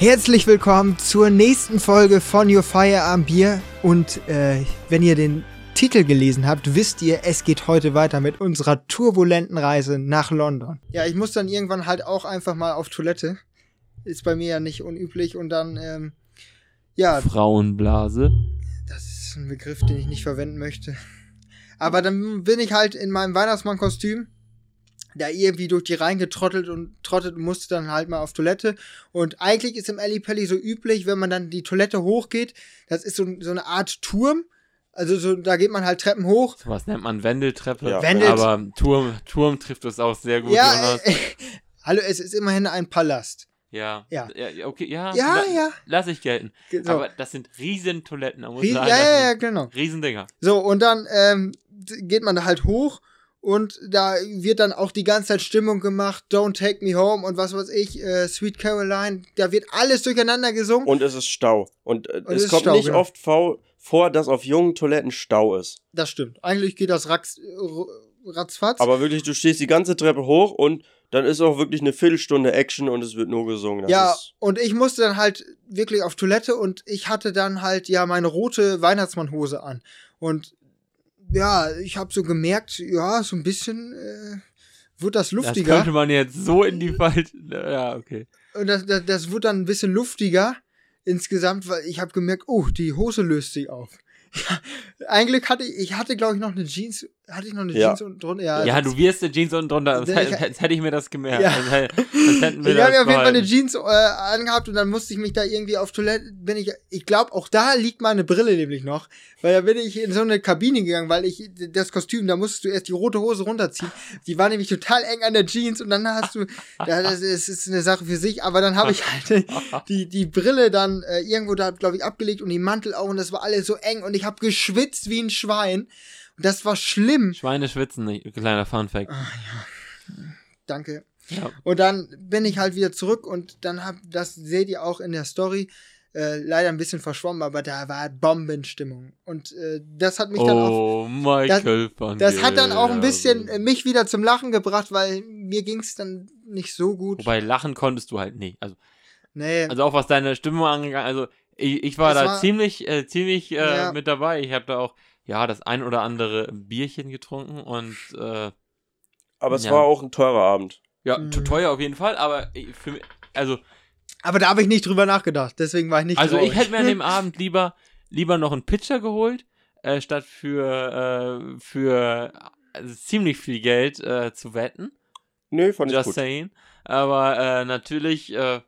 Herzlich willkommen zur nächsten Folge von Your Firearm Bier. Und äh, wenn ihr den Titel gelesen habt, wisst ihr, es geht heute weiter mit unserer turbulenten Reise nach London. Ja, ich muss dann irgendwann halt auch einfach mal auf Toilette. Ist bei mir ja nicht unüblich. Und dann, ähm, ja. Frauenblase. Das ist ein Begriff, den ich nicht verwenden möchte. Aber dann bin ich halt in meinem Weihnachtsmann-Kostüm da irgendwie durch die Reihen getrottelt und trottet und musste dann halt mal auf Toilette. Und eigentlich ist im Alley Pally so üblich, wenn man dann die Toilette hochgeht, das ist so, so eine Art Turm. Also so, da geht man halt Treppen hoch. So was nennt man Wendeltreppe. Ja. Wendel aber Turm, Turm trifft es auch sehr gut. Ja, äh, hallo, es ist immerhin ein Palast. Ja. Ja. ja okay, ja. Ja, la ja. Lass ich gelten. So. Aber das sind riesen Toiletten. Ries sagen, ja, das ja, ja, genau. Riesendinger. So, und dann ähm, geht man da halt hoch und da wird dann auch die ganze Zeit Stimmung gemacht, Don't Take Me Home und was weiß ich, äh, Sweet Caroline, da wird alles durcheinander gesungen. Und es ist Stau. Und, äh, Und es es kommt Stau, nicht genau. oft vor, dass auf jungen Toiletten Stau ist. das stimmt. Eigentlich geht das rax, ratzfatz. Aber wirklich, du stehst die ganze Treppe hoch und dann ist auch wirklich eine Viertelstunde Action und es wird nur gesungen. Das ja, und ich musste dann halt wirklich auf Toilette und ich hatte dann halt ja meine rote Weihnachtsmannhose an. Und ja, ich habe so gemerkt, ja, so ein bisschen äh, wird das Das luftiger. könnte man jetzt so in die Falsche. Ja, okay. Und das, das, das wird dann ein bisschen luftiger insgesamt, weil ich habe gemerkt, oh, die Hose löst sich auf. Ja, eigentlich hatte ich, ich hatte glaube ich noch eine Jeans, hatte ich noch eine Ja. Jeans unten drunter. Ja, Ja, du wirst der Jeans unten drunter. Ich- Als, als hätte ich mir das gemerkt. Ja. Als, hätte- als hätten wir Ich habe das auf jeden Fall eine. Jeans äh, angehabt und dann musste ich mich da irgendwie auf Toilette, bin ich, ich glaube, auch da liegt meine Brille nämlich noch, weil da bin ich in so eine Kabine gegangen, weil ich, das Kostüm, da musstest du erst die rote Hose runterziehen, die war nämlich total eng an der Jeans und dann hast du, ja, das ist, ist eine Sache für sich, aber dann habe ich halt die, die Brille dann äh, irgendwo da, glaube ich, abgelegt und die Mantel auch und das war alles so eng und ich habe geschwitzt wie ein Schwein und das war schlimm. Schweine schwitzen nicht. Kleiner Funfact. Ah. Danke. Ja. Und dann bin ich halt wieder zurück und dann hab, das seht ihr auch in der Story, äh, leider ein bisschen verschwommen, aber da war Bombenstimmung. Und äh, das hat mich dann auch, Oh, Michael van das hat dann auch ein bisschen äh, mich wieder zum Lachen gebracht, weil mir ging es dann nicht so gut. Wobei lachen konntest du halt nicht. Also, nee, also auch was deine Stimmung angegangen. Also ich, ich war Es da war- ziemlich, äh, ziemlich äh, Ja. mit dabei. Ich habe da auch ja das ein oder andere Bierchen getrunken und äh, aber es Ja. war auch ein teurer Abend. ja Mhm. te- teuer auf jeden Fall. Aber ich- für mich, also aber da habe ich nicht drüber nachgedacht, deswegen war ich nicht also traurig. ich hätte mir an dem Abend lieber lieber noch einen Pitcher geholt äh, statt für äh, für also ziemlich viel Geld äh, zu wetten. Nö, fand ich Just gut. saying. Aber äh, natürlich, äh,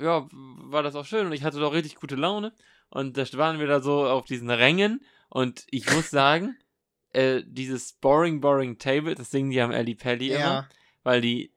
ja, war das auch schön und ich hatte doch richtig gute Laune. Und da waren wir da so auf diesen Rängen und ich muss sagen, äh, dieses Boring, Boring Table, das singen die am Ellie Pelli immer, ja, weil die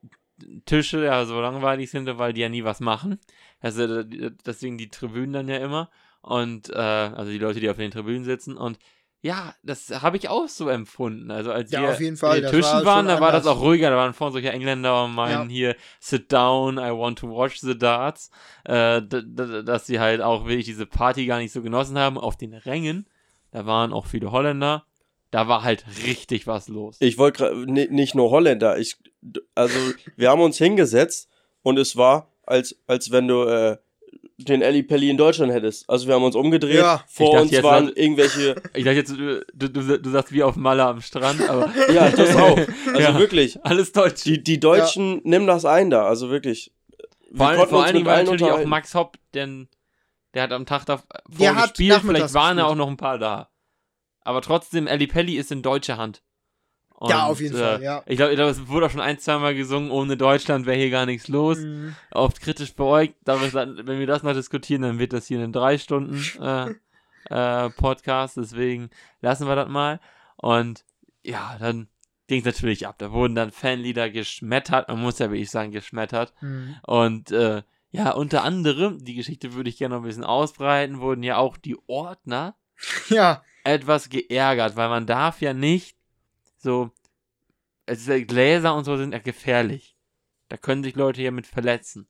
Tische ja so langweilig sind, weil die ja nie was machen. Also deswegen die Tribünen dann ja immer. Und äh, also die Leute, die auf den Tribünen sitzen. Und ja, das habe ich auch so empfunden. Also als Ja, wir auf jeden Fall, in den Tischen war waren, da war das auch ruhiger. Da waren vorne solche Engländer und meinen hier, sit down, I want to watch the darts. Äh, dass sie halt auch wirklich diese Party gar nicht so genossen haben. Auf den Rängen, da waren auch viele Holländer. Da war halt richtig was los. Ich wollte nicht nur Holländer. Ich, also, wir haben uns hingesetzt und es war, als, als wenn du äh, den Ellie Pelli in Deutschland hättest. Also, wir haben uns umgedreht. Ja. Vor uns jetzt, waren irgendwelche. Ich dachte jetzt, du, du, du, sagst wie auf Malle am Strand, aber Ja, das auch. Also, Ja. wirklich. alles Deutsch. Die, die Deutschen, nimm das ein da. Also, wirklich. Wir vor allem, vor allen Dingen war natürlich auch. Max Hopp, denn der hat am Tag davor Der hat gespielt, vielleicht waren ja auch noch ein paar da. Aber trotzdem, Ellie Pelli ist in deutscher Hand. Und, Ja, auf jeden äh, Fall, ja. Ich glaube, es wurde auch schon ein, zweimal gesungen, ohne Deutschland wäre hier gar nichts los. Mhm. Oft kritisch beäugt. Wenn wir das noch diskutieren, dann wird das hier ein drei Stunden äh, äh, Podcast. Deswegen lassen wir das mal. Und ja, dann ging es natürlich ab. Da wurden dann Fanlieder geschmettert. Man muss ja wirklich sagen, geschmettert. Mhm. Und äh, ja, unter anderem, die Geschichte würde ich gerne noch ein bisschen ausbreiten, wurden ja auch die Ordner Ja, etwas geärgert, weil man darf ja nicht so, es ist ja, Gläser und so sind ja gefährlich. Da können sich Leute ja mit verletzen.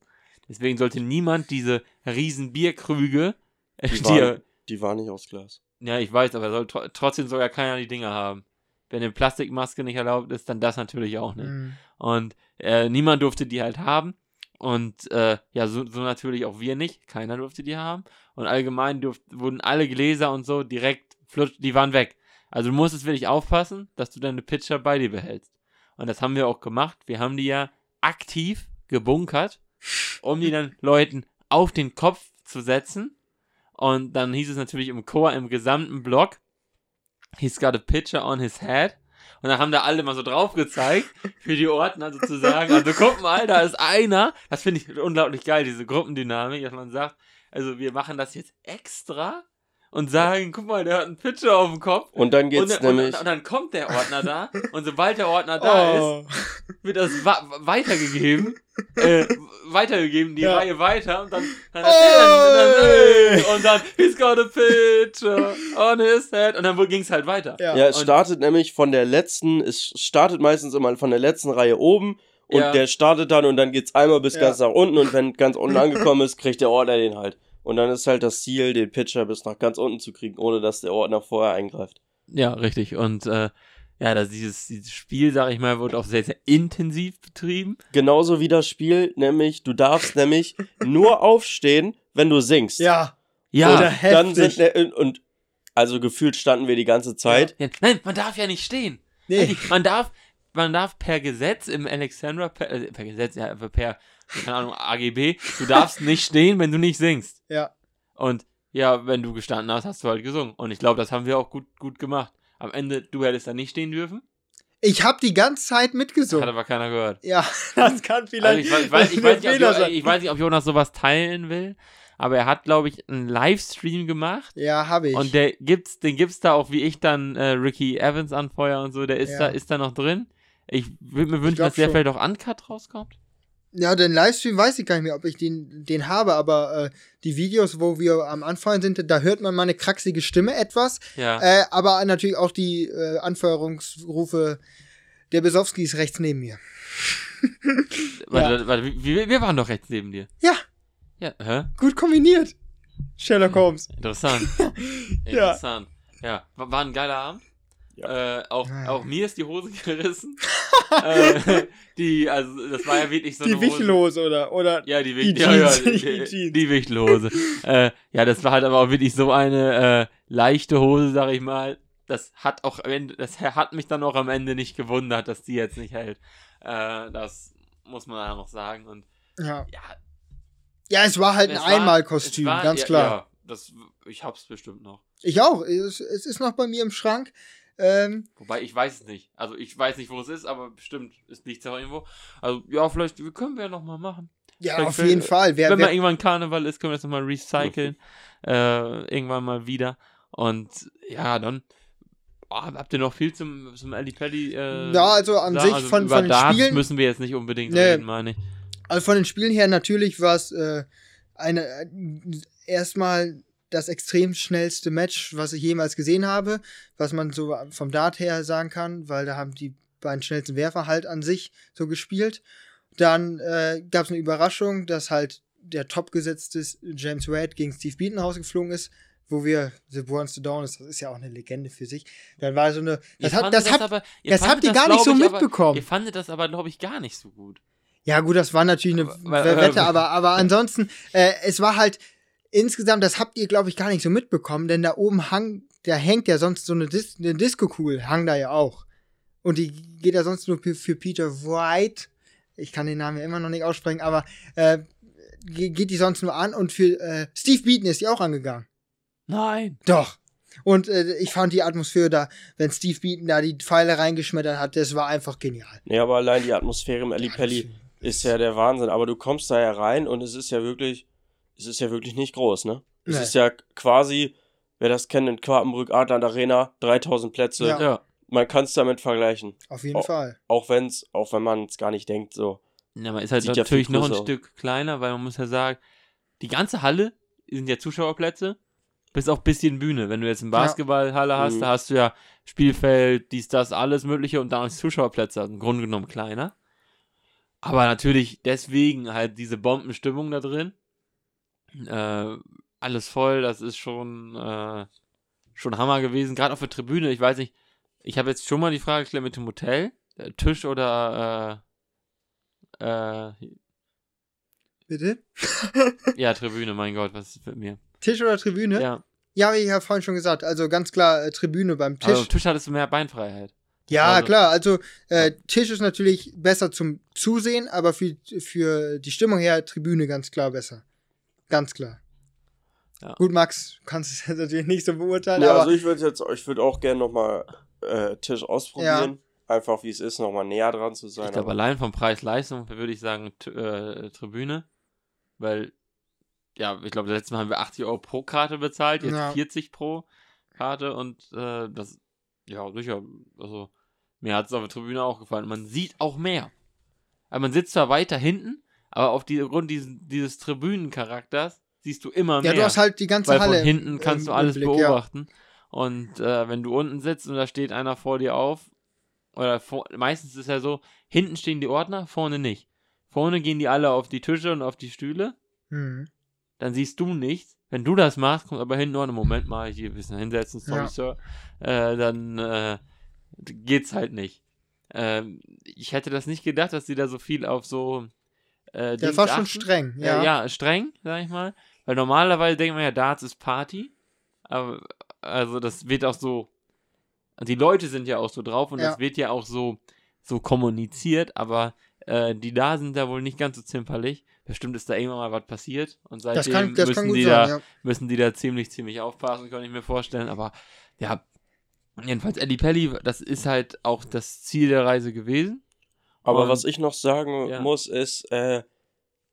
Deswegen sollte niemand diese riesen Bierkrüge, äh, Die die, waren, die waren nicht aus Glas. ja, ich weiß, aber soll, tro- trotzdem soll ja keiner die Dinger haben. Wenn eine Plastikmaske nicht erlaubt ist, dann das natürlich auch nicht. Mhm. Und äh, niemand durfte die halt haben. Und äh, ja, so, so natürlich auch wir nicht. Keiner durfte die haben. Und allgemein durft, wurden alle Gläser und so direkt flutsch, die waren weg. Also du musstest wirklich aufpassen, dass du deine Pitcher bei dir behältst. Und das haben wir auch gemacht. Wir haben die ja aktiv gebunkert, um die dann Leuten auf den Kopf zu setzen. Und dann hieß es natürlich im Chor, im gesamten Block, he's got a pitcher on his head. Und dann haben da alle mal so drauf gezeigt, für die Ordner sozusagen. Also guck mal, da ist einer. Das finde ich unglaublich geil, diese Gruppendynamik, dass man sagt, also wir machen das jetzt extra und sagen, guck mal, der hat einen Pitcher auf dem Kopf. Und dann geht's und, dann- nämlich. Und, und dann kommt der Ordner da und sobald der Ordner da ist, Oh. wird das wa weitergegeben, äh, weitergegeben, die Ja. Reihe weiter und dann, dann, Oi! und dann, und dann he's got a picture on his head und dann ging es halt weiter. Ja. Ja, es Und- startet nämlich von der letzten, es startet meistens immer von der letzten Reihe oben und Ja. der startet dann und dann geht's einmal bis Ja. ganz nach unten und wenn ganz unten angekommen ist, kriegt der Ordner den halt. Und dann ist halt das Ziel, den Pitcher bis nach ganz unten zu kriegen, ohne dass der Ordner vorher eingreift. Ja, richtig. Und äh, ja, das, dieses, dieses Spiel, sag ich mal, wird auch sehr, sehr intensiv betrieben. Genauso wie das Spiel, nämlich, du darfst nämlich nur aufstehen, wenn du singst. Ja. Ja, Oder Dann heftig. sind, ne- und also gefühlt standen wir die ganze Zeit. ja, nein, man darf ja nicht stehen. Nee. Man darf, man darf per Gesetz im Alexandra, per, äh, per Gesetz, ja, per, keine Ahnung, AGB, du darfst nicht stehen, wenn du nicht singst. Ja. Und ja, wenn du gestanden hast, hast du halt gesungen. Und ich glaube, das haben wir auch gut, gut gemacht. Am Ende, du hättest da nicht stehen dürfen, Ich habe die ganze Zeit hat mitgesungen. aber keiner gehört. Ja, das kann Also vielleicht. ich, weiß, ich, weiß, ich, weiß nicht, ob, ich weiß nicht, ob Jonas sowas teilen will, aber er hat, glaube ich, einen Livestream gemacht. Ja, habe ich. Und der gibt's, den gibt's da auch, wie ich dann äh, Ricky Evans anfeuer und so, der ist Ja. da, ist da noch drin. Ich würde mir wünschen, dass der schon. vielleicht auch uncut rauskommt. Ja, den Livestream weiß ich gar nicht mehr, ob ich den, den habe, aber äh, die Videos, wo wir am Anfang sind, da hört man meine kraxige Stimme etwas. Ja. Äh, aber natürlich auch die äh, Anfeuerungsrufe. Der Besowski ist rechts neben mir. warte, warte, wir, wir waren doch rechts neben dir. Ja, Ja, hä? gut kombiniert. Sherlock Holmes. Interessant. Ja. Interessant. Ja, war, war ein geiler Abend. Äh, auch, Ah. auch mir ist die Hose gerissen. äh, die, also, das war ja wirklich so die eine Hose. Wichellose oder, oder Ja, die, Die Wicht ja, ja, Jeans, die, die die, die Wichtelhose. äh, ja, das war halt aber auch wirklich so eine äh, leichte Hose, sag ich mal. Das hat auch am Ende, das hat mich dann auch am Ende nicht gewundert, dass die jetzt nicht hält. Äh, das muss man ja noch sagen. Und ja. ja, Ja, es war halt ein es Einmalkostüm, ganz ja, klar. Ja, das, ich hab's bestimmt noch. Ich auch. Es, es ist noch bei mir im Schrank. Ähm, Wobei, ich weiß es nicht. Also, ich weiß nicht, wo es ist, aber bestimmt ist nichts auch irgendwo. Also, ja, vielleicht wir können wir ja noch mal machen. ja, Vielleicht auf jeden Fall. Wer, Wenn mal wer, irgendwann Karneval ist, können wir das nochmal recyceln. äh, irgendwann mal wieder. Und ja, dann oh, habt ihr noch viel zum, zum Ali Pelli. Äh, ja, also an sagen? sich Also von, über von den Darts Spielen. müssen wir jetzt nicht unbedingt Nee. reden, meine ich. Also von den Spielen her natürlich war es äh, eine äh, erstmal das extrem schnellste Match, was ich jemals gesehen habe, was man so vom Dart her sagen kann, weil da haben die beiden schnellsten Werfer halt an sich so gespielt. Dann äh, gab es eine Überraschung, dass halt der topgesetzte James Wade gegen Steve Beaton rausgeflogen ist, wo wir The Burns to Dawn ist, das ist ja auch eine Legende für sich. Dann war so eine, Ihr das, hat, fandet das, hat, aber, das habt ihr das, gar nicht so ich, aber- mitbekommen. Ihr fandet das aber, glaube ich, gar nicht so gut. Ja, gut, das war natürlich eine Aber- Wette, aber- aber, aber ansonsten, äh, es war halt insgesamt, das habt ihr, glaube ich, gar nicht so mitbekommen, denn da oben hang, da hängt ja sonst so eine, Dis eine Disco-Kugel, hang da ja auch. Und die geht ja sonst nur für, Peter White. Ich kann den Namen ja immer noch nicht aussprechen, aber äh, ge- geht die sonst nur an und für äh, Steve Beaton ist die auch angegangen. Nein. Doch. Und äh, ich fand die Atmosphäre da, wenn Steve Beaton da die Pfeile reingeschmettert hat, das war einfach genial. Nee, aber allein die Atmosphäre im Ali Pelli ist ja der Wahnsinn. Aber du kommst da ja rein und es ist ja wirklich, es ist ja wirklich nicht groß, ne? Es Nee. ist ja quasi, wer das kennt, in Quartenbrück Adland Arena, 3000 Plätze. Ja. Ja. Man kann es damit vergleichen. Auf jeden Oh. Fall. Auch wenn's, auch wenn man es gar nicht denkt, so. Ja, man ist halt Sieht ja natürlich viel noch ein aus. Stück kleiner, weil man muss ja sagen, die ganze Halle sind ja Zuschauerplätze, bis auf bisschen Bühne. Wenn du jetzt eine Basketballhalle hast, Mhm. da hast du ja Spielfeld, dies, das, alles Mögliche und dann ist Zuschauerplätze, also im Grunde genommen kleiner. Aber natürlich deswegen halt diese Bombenstimmung da drin. Äh, alles voll, das ist schon, äh, schon Hammer gewesen. Gerade auf der Tribüne, ich weiß nicht, ich habe jetzt schon mal die Frage geklärt mit dem Hotel, äh, Tisch oder äh, äh, Bitte? Ja, Tribüne, mein Gott, was ist mit mir? Tisch oder Tribüne? Ja, Ja, habe ich ja vorhin schon gesagt. Also ganz klar äh, Tribüne beim Tisch. am Tisch hattest du mehr Beinfreiheit. ja, also- klar. Also äh, Tisch ist natürlich besser zum Zusehen, aber für, für die Stimmung her Tribüne ganz klar besser. Ganz klar. Ja. Gut, Max, du kannst es jetzt natürlich nicht so beurteilen, Ja, aber also ich würde jetzt, ich würde auch gerne nochmal äh, Tisch ausprobieren. Einfach wie es ist, nochmal näher dran zu sein. Ich glaube, aber- allein vom Preis-Leistung würde ich sagen t- äh, Tribüne, weil, ja, ich glaube, letztes Mal haben wir 80 Euro pro Karte bezahlt, jetzt Ja. 40 pro Karte und äh, das, ja, sicher, also mir hat es auf der Tribüne auch gefallen. Man sieht auch mehr. Also man sitzt zwar weiter hinten, aber auf die, Grund dieses, dieses Tribünencharakters siehst du immer mehr. ja, du hast halt die ganze weil Halle. von hinten im- kannst du im alles Blick, ja. beobachten. Und äh, wenn du unten sitzt und da steht einer vor dir auf, oder vor, meistens ist ja so, hinten stehen die Ordner, vorne nicht. Vorne gehen die alle auf die Tische und auf die Stühle, Mhm. dann siehst du nichts. Wenn du das machst, kommt aber hinten noch einen Moment mal hier ein bisschen hinsetzen, sorry, Ja. Sir, äh, dann äh, geht's halt nicht. Ähm, ich hätte das nicht gedacht, dass die da so viel auf so äh, Das Dings war schon achten. streng, Ja. ja. ja, streng, sag ich mal. Weil normalerweise denkt man ja, Darts ist Party. Aber also das wird auch so. Die Leute sind ja auch so drauf und Ja. das wird ja auch so, so kommuniziert, aber äh, die da sind da wohl nicht ganz so zimperlich. Bestimmt ist da irgendwann mal was passiert und Das seitdem kann, das müssen, die sein, da, ja. müssen die da ziemlich, ziemlich aufpassen, kann ich mir vorstellen. Aber ja, jedenfalls Eddie Pelli, das ist halt auch das Ziel der Reise gewesen. Aber Und- was ich noch sagen Ja. muss, ist, äh,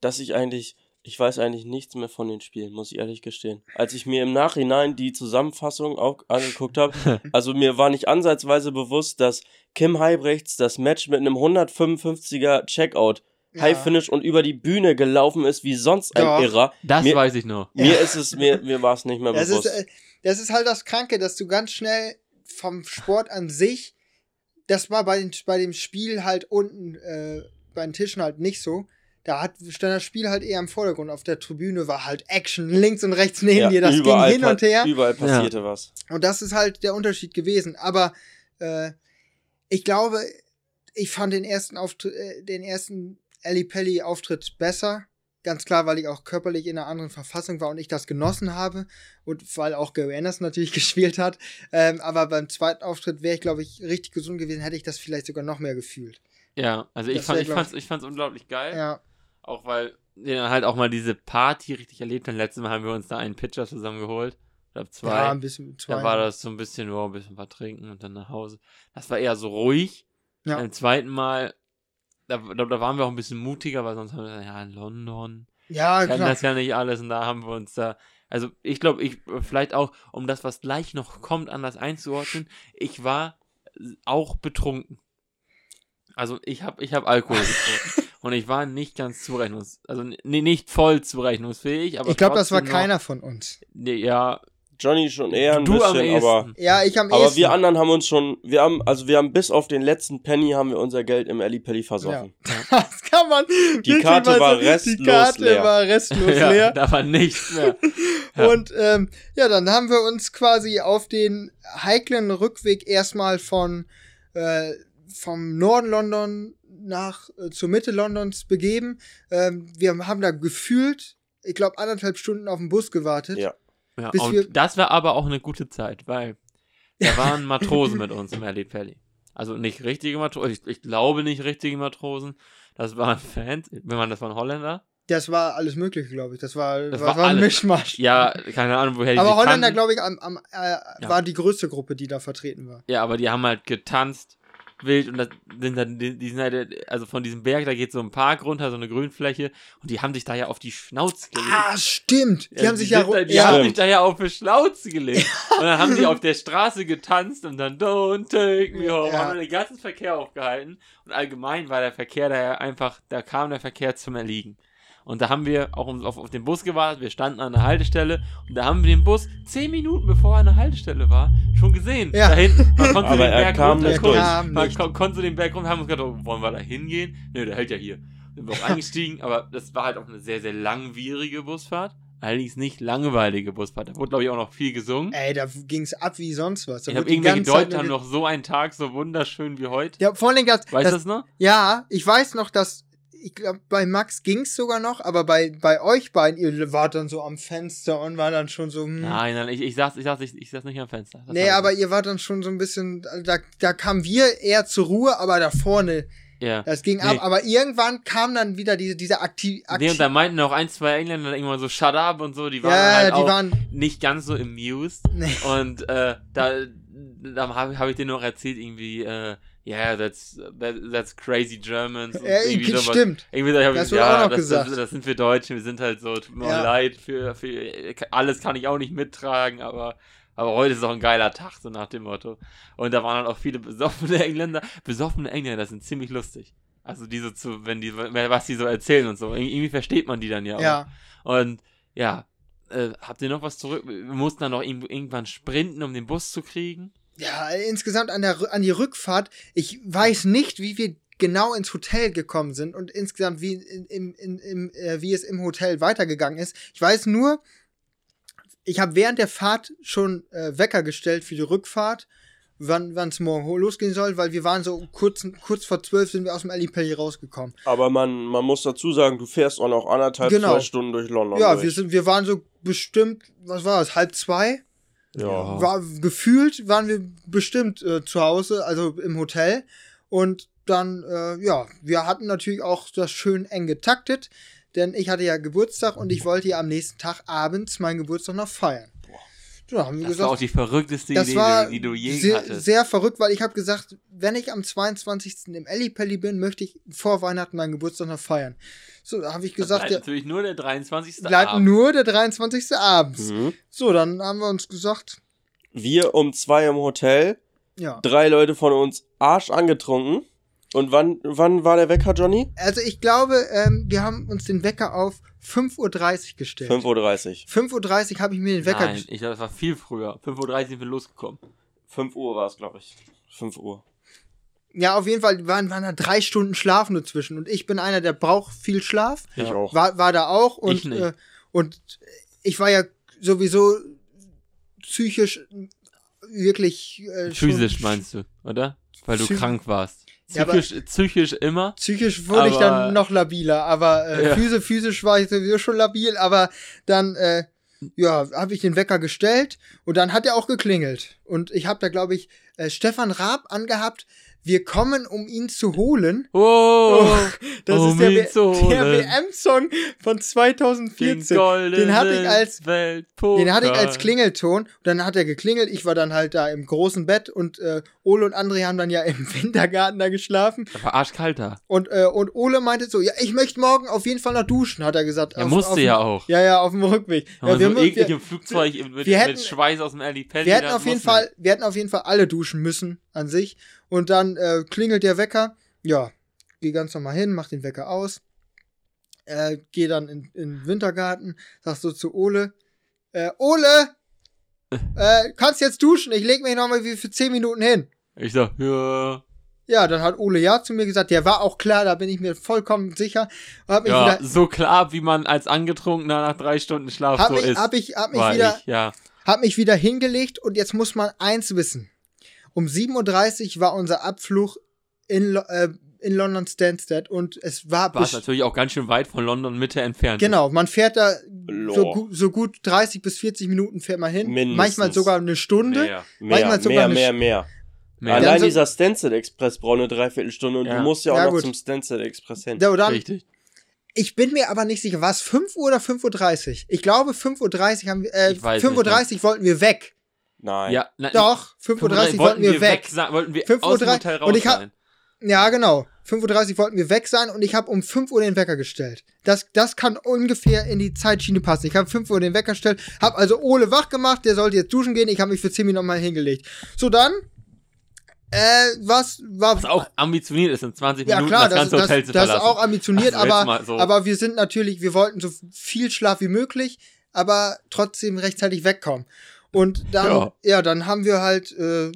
dass ich eigentlich, ich weiß eigentlich nichts mehr von den Spielen, muss ich ehrlich gestehen. Als ich mir im Nachhinein die Zusammenfassung auch angeguckt habe, also mir war nicht ansatzweise bewusst, dass Kim Heibrechts das Match mit einem 155er Checkout, Ja. High Finish und über die Bühne gelaufen ist, wie sonst ein Doch. Irrer. Das Mir- weiß ich noch. Mir ist es, mir, mir war es nicht mehr Das bewusst. ist, äh, das ist halt das Kranke, dass du ganz schnell vom Sport an sich, das war bei, den, bei dem Spiel halt unten, äh, bei den Tischen halt nicht so. Da hat, stand das Spiel halt eher im Vordergrund. Auf der Tribüne war halt Action links und rechts neben dir. Das ging hin und her. Überall passierte was. Und das ist halt der Unterschied gewesen. Aber äh, ich glaube, ich fand den ersten Auftritt, äh, den ersten Ali Pelli Auftritt besser. Ganz klar, weil ich auch körperlich in einer anderen Verfassung war und ich das genossen habe. Und weil auch Gary Anderson natürlich gespielt hat. Ähm, aber beim zweiten Auftritt wäre ich, glaube ich, richtig gesund gewesen, hätte ich das vielleicht sogar noch mehr gefühlt. Ja, also ich, fand, ich, fand's, ich fand's unglaublich geil. Ja, Auch weil wir dann halt auch mal diese Party richtig erlebt haben. Letztes Mal haben wir uns da einen Pitcher zusammen geholt. Ich glaube zwei. ja ein bisschen zwei. da war das so ein bisschen, oh, ein bisschen was trinken und dann nach Hause. Das war eher so ruhig. Ja. Beim zweiten Mal, da, da, waren wir auch ein bisschen mutiger, weil sonst haben wir gesagt, ja, London. ja, kann klar. das ja nicht alles und da haben wir uns da. Also ich glaube, ich vielleicht auch, um das, was gleich noch kommt, anders einzuordnen, ich war auch betrunken. Also ich habe ich hab Alkohol getrunken. und ich war nicht ganz zurechnungs... Also nee, nicht voll zurechnungsfähig, aber ich glaube, das war noch- keiner von uns. Nee, ja, Johnny schon eher ein du am bisschen, aber. Ja, ich am Aber ehesten. wir anderen haben uns schon, wir haben, also wir haben bis auf den letzten Penny haben wir unser Geld im Ali Pelli versoffen. Das kann man. wirklich Karte war Die restlos Karte leer. war restlos ja, leer. da war nichts mehr. Ja. Und ähm, ja, dann haben wir uns quasi auf den heiklen Rückweg erstmal von äh, vom Norden London nach äh, zur Mitte Londons begeben. Ähm, wir haben da gefühlt, ich glaube, anderthalb Stunden auf den Bus gewartet. Ja. Ja, Bis und wir- das war aber auch eine gute Zeit, weil da waren Matrosen mit uns im Elite Pelli. Also nicht richtige Matrosen, ich, ich glaube nicht richtige Matrosen. Das waren Fans, wenn man das waren Holländer. Das war alles möglich, glaube ich. Das war, Das war, war ein. Mischmasch. Ja, keine Ahnung, woher die Aber Holländer, glaube ich, am, am, äh, war die größte Gruppe, die da vertreten war. Ja, aber die haben halt getanzt, wild und das sind dann, die, die sind halt, also von diesem Berg, da geht so ein Park runter, so eine Grünfläche und die haben sich da ja auf die Schnauze gelegt. Ah, stimmt. Die haben sich ja, da, die ja, haben sich da ja auf die Schnauze gelegt. und dann haben die auf der Straße getanzt und dann Don't take me home. Ja. Haben den ganzen Verkehr aufgehalten. Und allgemein war der Verkehr da ja einfach, da kam der Verkehr zum Erliegen. Und da haben wir auch auf, auf den Bus gewartet. Wir standen an der Haltestelle und da haben wir den Bus zehn Minuten bevor er an der Haltestelle war schon gesehen. Ja. Da hinten. Man konnte Aber den er Berg kam runter- nicht konnte- durch. Kam Man nicht. kon konnte den Berg runter. Haben uns gedacht, oh, wollen wir da hingehen? Nö, der hält ja hier. Sind wir auch eingestiegen, aber das war halt auch eine sehr, sehr langwierige Busfahrt. Allerdings nicht langweilige Busfahrt. Da wurde, glaube ich, auch noch viel gesungen. Ey, da ging's ab wie sonst was. Da ich habe irgendwelche ganze Zeit Deutsche haben noch so einen Tag so wunderschön wie heute. Ja, vor allem das, Weißt du das noch? Ja, ich weiß noch, dass ich glaube, bei Max ging's sogar noch, aber bei, bei euch beiden, ihr wart dann so am Fenster und war dann schon so, hm. Nein, nein, ich, ich, saß, ich, saß, ich, ich saß nicht am Fenster. Das Nee, aber ich. ihr wart dann schon so ein bisschen, da, da kamen wir eher zur Ruhe, aber da vorne, Ja. das ging Nee. ab. Aber irgendwann kam dann wieder diese, diese Aktiv... Nee, und da meinten auch ein, zwei Engländer irgendwann so, shut up und so, die waren ja, halt die auch waren, nicht ganz so amused. nee. Und äh, da, da habe hab ich dir noch erzählt, irgendwie, äh, yeah, that's, that, that's crazy Germans. und Ja, irgendwie sowas. stimmt. Irgendwie so, ich Das auch ja, noch das, gesagt. Das, das sind wir Deutschen, wir sind halt so, tut mir Ja. auch leid, für, für alles kann ich auch nicht mittragen, aber, aber heute ist auch ein geiler Tag, so nach dem Motto. Und da waren dann auch viele besoffene Engländer. Besoffene Engländer sind ziemlich lustig. Also diese zu, wenn die, was die so erzählen und so. Irgendwie versteht man die dann ja auch. Ja. Und ja, äh, habt ihr noch was zurück? Wir mussten dann noch irgend- irgendwann sprinten, um den Bus zu kriegen. Ja, insgesamt an, der, an die Rückfahrt, ich weiß nicht, wie wir genau ins Hotel gekommen sind und insgesamt wie, in, in, in, äh, wie es im Hotel weitergegangen ist. Ich weiß nur, ich habe während der Fahrt schon äh, Wecker gestellt für die Rückfahrt, wann es morgen losgehen soll, weil wir waren so kurz, kurz vor zwölf sind wir aus dem Ellipelli rausgekommen. Aber man, man muss dazu sagen, du fährst auch noch anderthalb, Genau. zwei Stunden durch London. ja, durch. wir sind, wir waren so bestimmt, was war es, halb zwei? Ja. Ja. war gefühlt waren wir bestimmt äh, zu Hause, also im Hotel. Und dann, äh, ja, wir hatten natürlich auch das schön eng getaktet, denn ich hatte ja Geburtstag und ich wollte ja am nächsten Tag abends meinen Geburtstag noch feiern. Wir Das war auch gesagt, die verrückteste das Idee, war die, die du je sehr, hattest. sehr verrückt, weil ich habe gesagt, wenn ich am 22. im Ellipelli bin, möchte ich vor Weihnachten meinen Geburtstag noch feiern. So, da habe ich gesagt, bleibt ja, natürlich nur der 23. bleibt Abend. nur der 23. abends. Mhm. So, dann haben wir uns gesagt, Wir um zwei im Hotel, ja. drei Leute von uns arsch angetrunken. Und wann, wann war der Wecker, Johnny? Also ich glaube, ähm, wir haben uns den Wecker auf 5.30 Uhr gestellt. 5.30 Uhr. 5.30 Uhr habe ich mir den Wecker Nein, gestellt. ich glaube, das war viel früher. 5.30 Uhr sind wir losgekommen. 5 Uhr war es, glaube ich. 5 Uhr. Ja, auf jeden Fall waren, waren da drei Stunden Schlaf nur zwischen. Und ich bin einer, der braucht viel Schlaf. Ich Ja. auch. War, war da auch. Und, Ich nicht. Äh, und ich war ja sowieso psychisch wirklich äh, schon- Physisch meinst du, oder? Weil du Psy- krank warst. Ja, aber- Psychisch, psychisch immer. Psychisch wurde ich dann noch labiler, aber äh, Ja. physisch, physisch war ich sowieso schon labil, aber dann, äh, ja, habe ich den Wecker gestellt und dann hat er auch geklingelt. Und ich habe da, glaube ich, äh, Stefan Raab angehabt, wir kommen, um ihn zu holen. Oh, Das um ist der, der. WM-Song von 2014. Den hatte ich als- Weltpoker. Den hatte ich als Klingelton. Und dann hat er geklingelt. Ich war dann halt da im großen Bett und äh, Ole und André haben dann ja im Wintergarten da geschlafen. Das war arschkalt da. Und, äh, und Ole meinte so, ja, ich möchte morgen auf jeden Fall noch duschen, hat er gesagt. Er Auf- musste auf dem- ja auch. Ja, ja, auf dem Rückweg. Ja, wir, so eklig wir, im Flugzeug mit, wir hätten- mit Schweiß aus dem Pelli. wir hätten auf jeden Fall, wir hätten auf jeden Fall alle duschen müssen an sich. Und dann äh, klingelt der Wecker. Ja, geh ganz normal hin, mach den Wecker aus. Äh, geh dann in, in den Wintergarten, sagst so zu Ole, äh, Ole, äh, kannst jetzt duschen, ich leg mich noch mal wie für 10 Minuten hin. Ich sag, ja. Ja, dann hat Ole ja zu mir gesagt, der war auch klar, da bin ich mir vollkommen sicher. Hab mich Ja, wieder, so klar, wie man als Angetrunkener nach drei Stunden Schlaf hab so mich, ist. hab ich, hab mich wieder, ich, ja. hab mich wieder hingelegt und jetzt muss man eins wissen. Um 7.30 Uhr war unser Abflug in, äh, in London Stansted und es war, War es natürlich auch ganz schön weit von London Mitte entfernt. genau, man fährt da so, gu so gut 30 bis 40 Minuten fährt man hin, Mindestens. manchmal sogar eine Stunde. Mehr. Mehr, Manchmal sogar mehr, eine mehr, mehr. Mehr. Allein so- dieser Stencil Express braucht eine Dreiviertelstunde und Ja. du musst ja auch Ja, noch gut. zum Stencil Express hin. Ja, dann, Richtig. ich bin mir aber nicht sicher, war es 5 Uhr oder 5.30 Uhr? Ich glaube 5.30 Uhr haben wir, äh, Ich weiß 5.30 Uhr wollten wir weg. Nein. Ja, na, Doch, 5.30 Uhr wollten wir weg. sein, wollten wir 5:30 aus dem Hotel raus und ich hab- sein. Ja, genau. 5.30 Uhr wollten wir weg sein und ich habe um 5 Uhr den Wecker gestellt. Das, das kann ungefähr in die Zeitschiene passen. Ich habe 5 Uhr den Wecker gestellt, habe also Ole wach gemacht, der sollte jetzt duschen gehen, ich habe mich für 10 Minuten mal hingelegt. So, dann, äh, was war... Was auch ambitioniert ist, in 20 ja Minuten klar, das das, ganze das, Hotel zu das ist verlassen. auch ambitioniert, Also aber, so. aber wir sind natürlich, wir wollten so viel Schlaf wie möglich, aber trotzdem rechtzeitig wegkommen. Und dann, ja, Ja. dann haben wir halt, äh,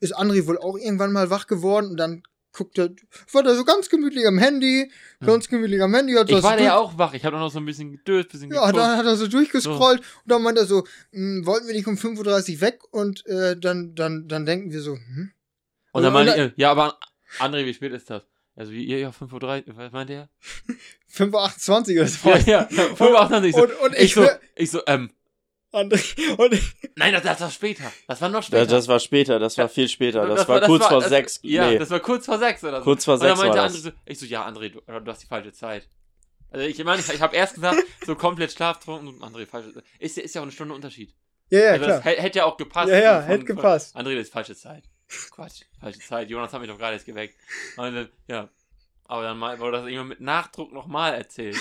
ist André wohl auch irgendwann mal wach geworden und dann guckt er, war da so ganz gemütlich am Handy, ganz gemütlich am Handy. Hat ich war so ja auch wach. Ich habe noch so ein bisschen gedöst, bisschen Ja, geguckt. dann hat er so durchgescrollt und dann meint er so, "Hm, wollten wir nicht um 5.30 Uhr weg? Und äh, dann, dann, dann denken wir so, hm? und dann und- ich, ja, aber André, wie spät ist das? Also wie ihr ja 5.30 Uhr, was meint ihr? 5.28 Uhr so. Ja, ja, 5.28 Uhr. So, Und, und ich ich, so, ich so, ähm, André, und ich, nein, das, das war später. Das war noch Das, später. das war später, das war viel später. Das, war, kurz vor das- sechs. Ja, nee, das war kurz vor sechs oder so. kurz vor Und dann sechs meinte war André das. so, ich so, ja, André, du, du hast die falsche Zeit. Also ich meine, ich, ich habe erst gesagt, so komplett schlaftrunken und André, falsche Zeit. Ist, ja- ist ja auch eine Stunde Unterschied. ja, ja, also das klar. hä- hätte ja auch gepasst. Ja, ja, so hätte gepasst. André, das ist falsche Zeit. Quatsch, falsche Zeit. Jonas hat mich doch gerade erst geweckt. Und dann, ja. Aber dann mal, wurde das irgendwann mit Nachdruck nochmal erzählt.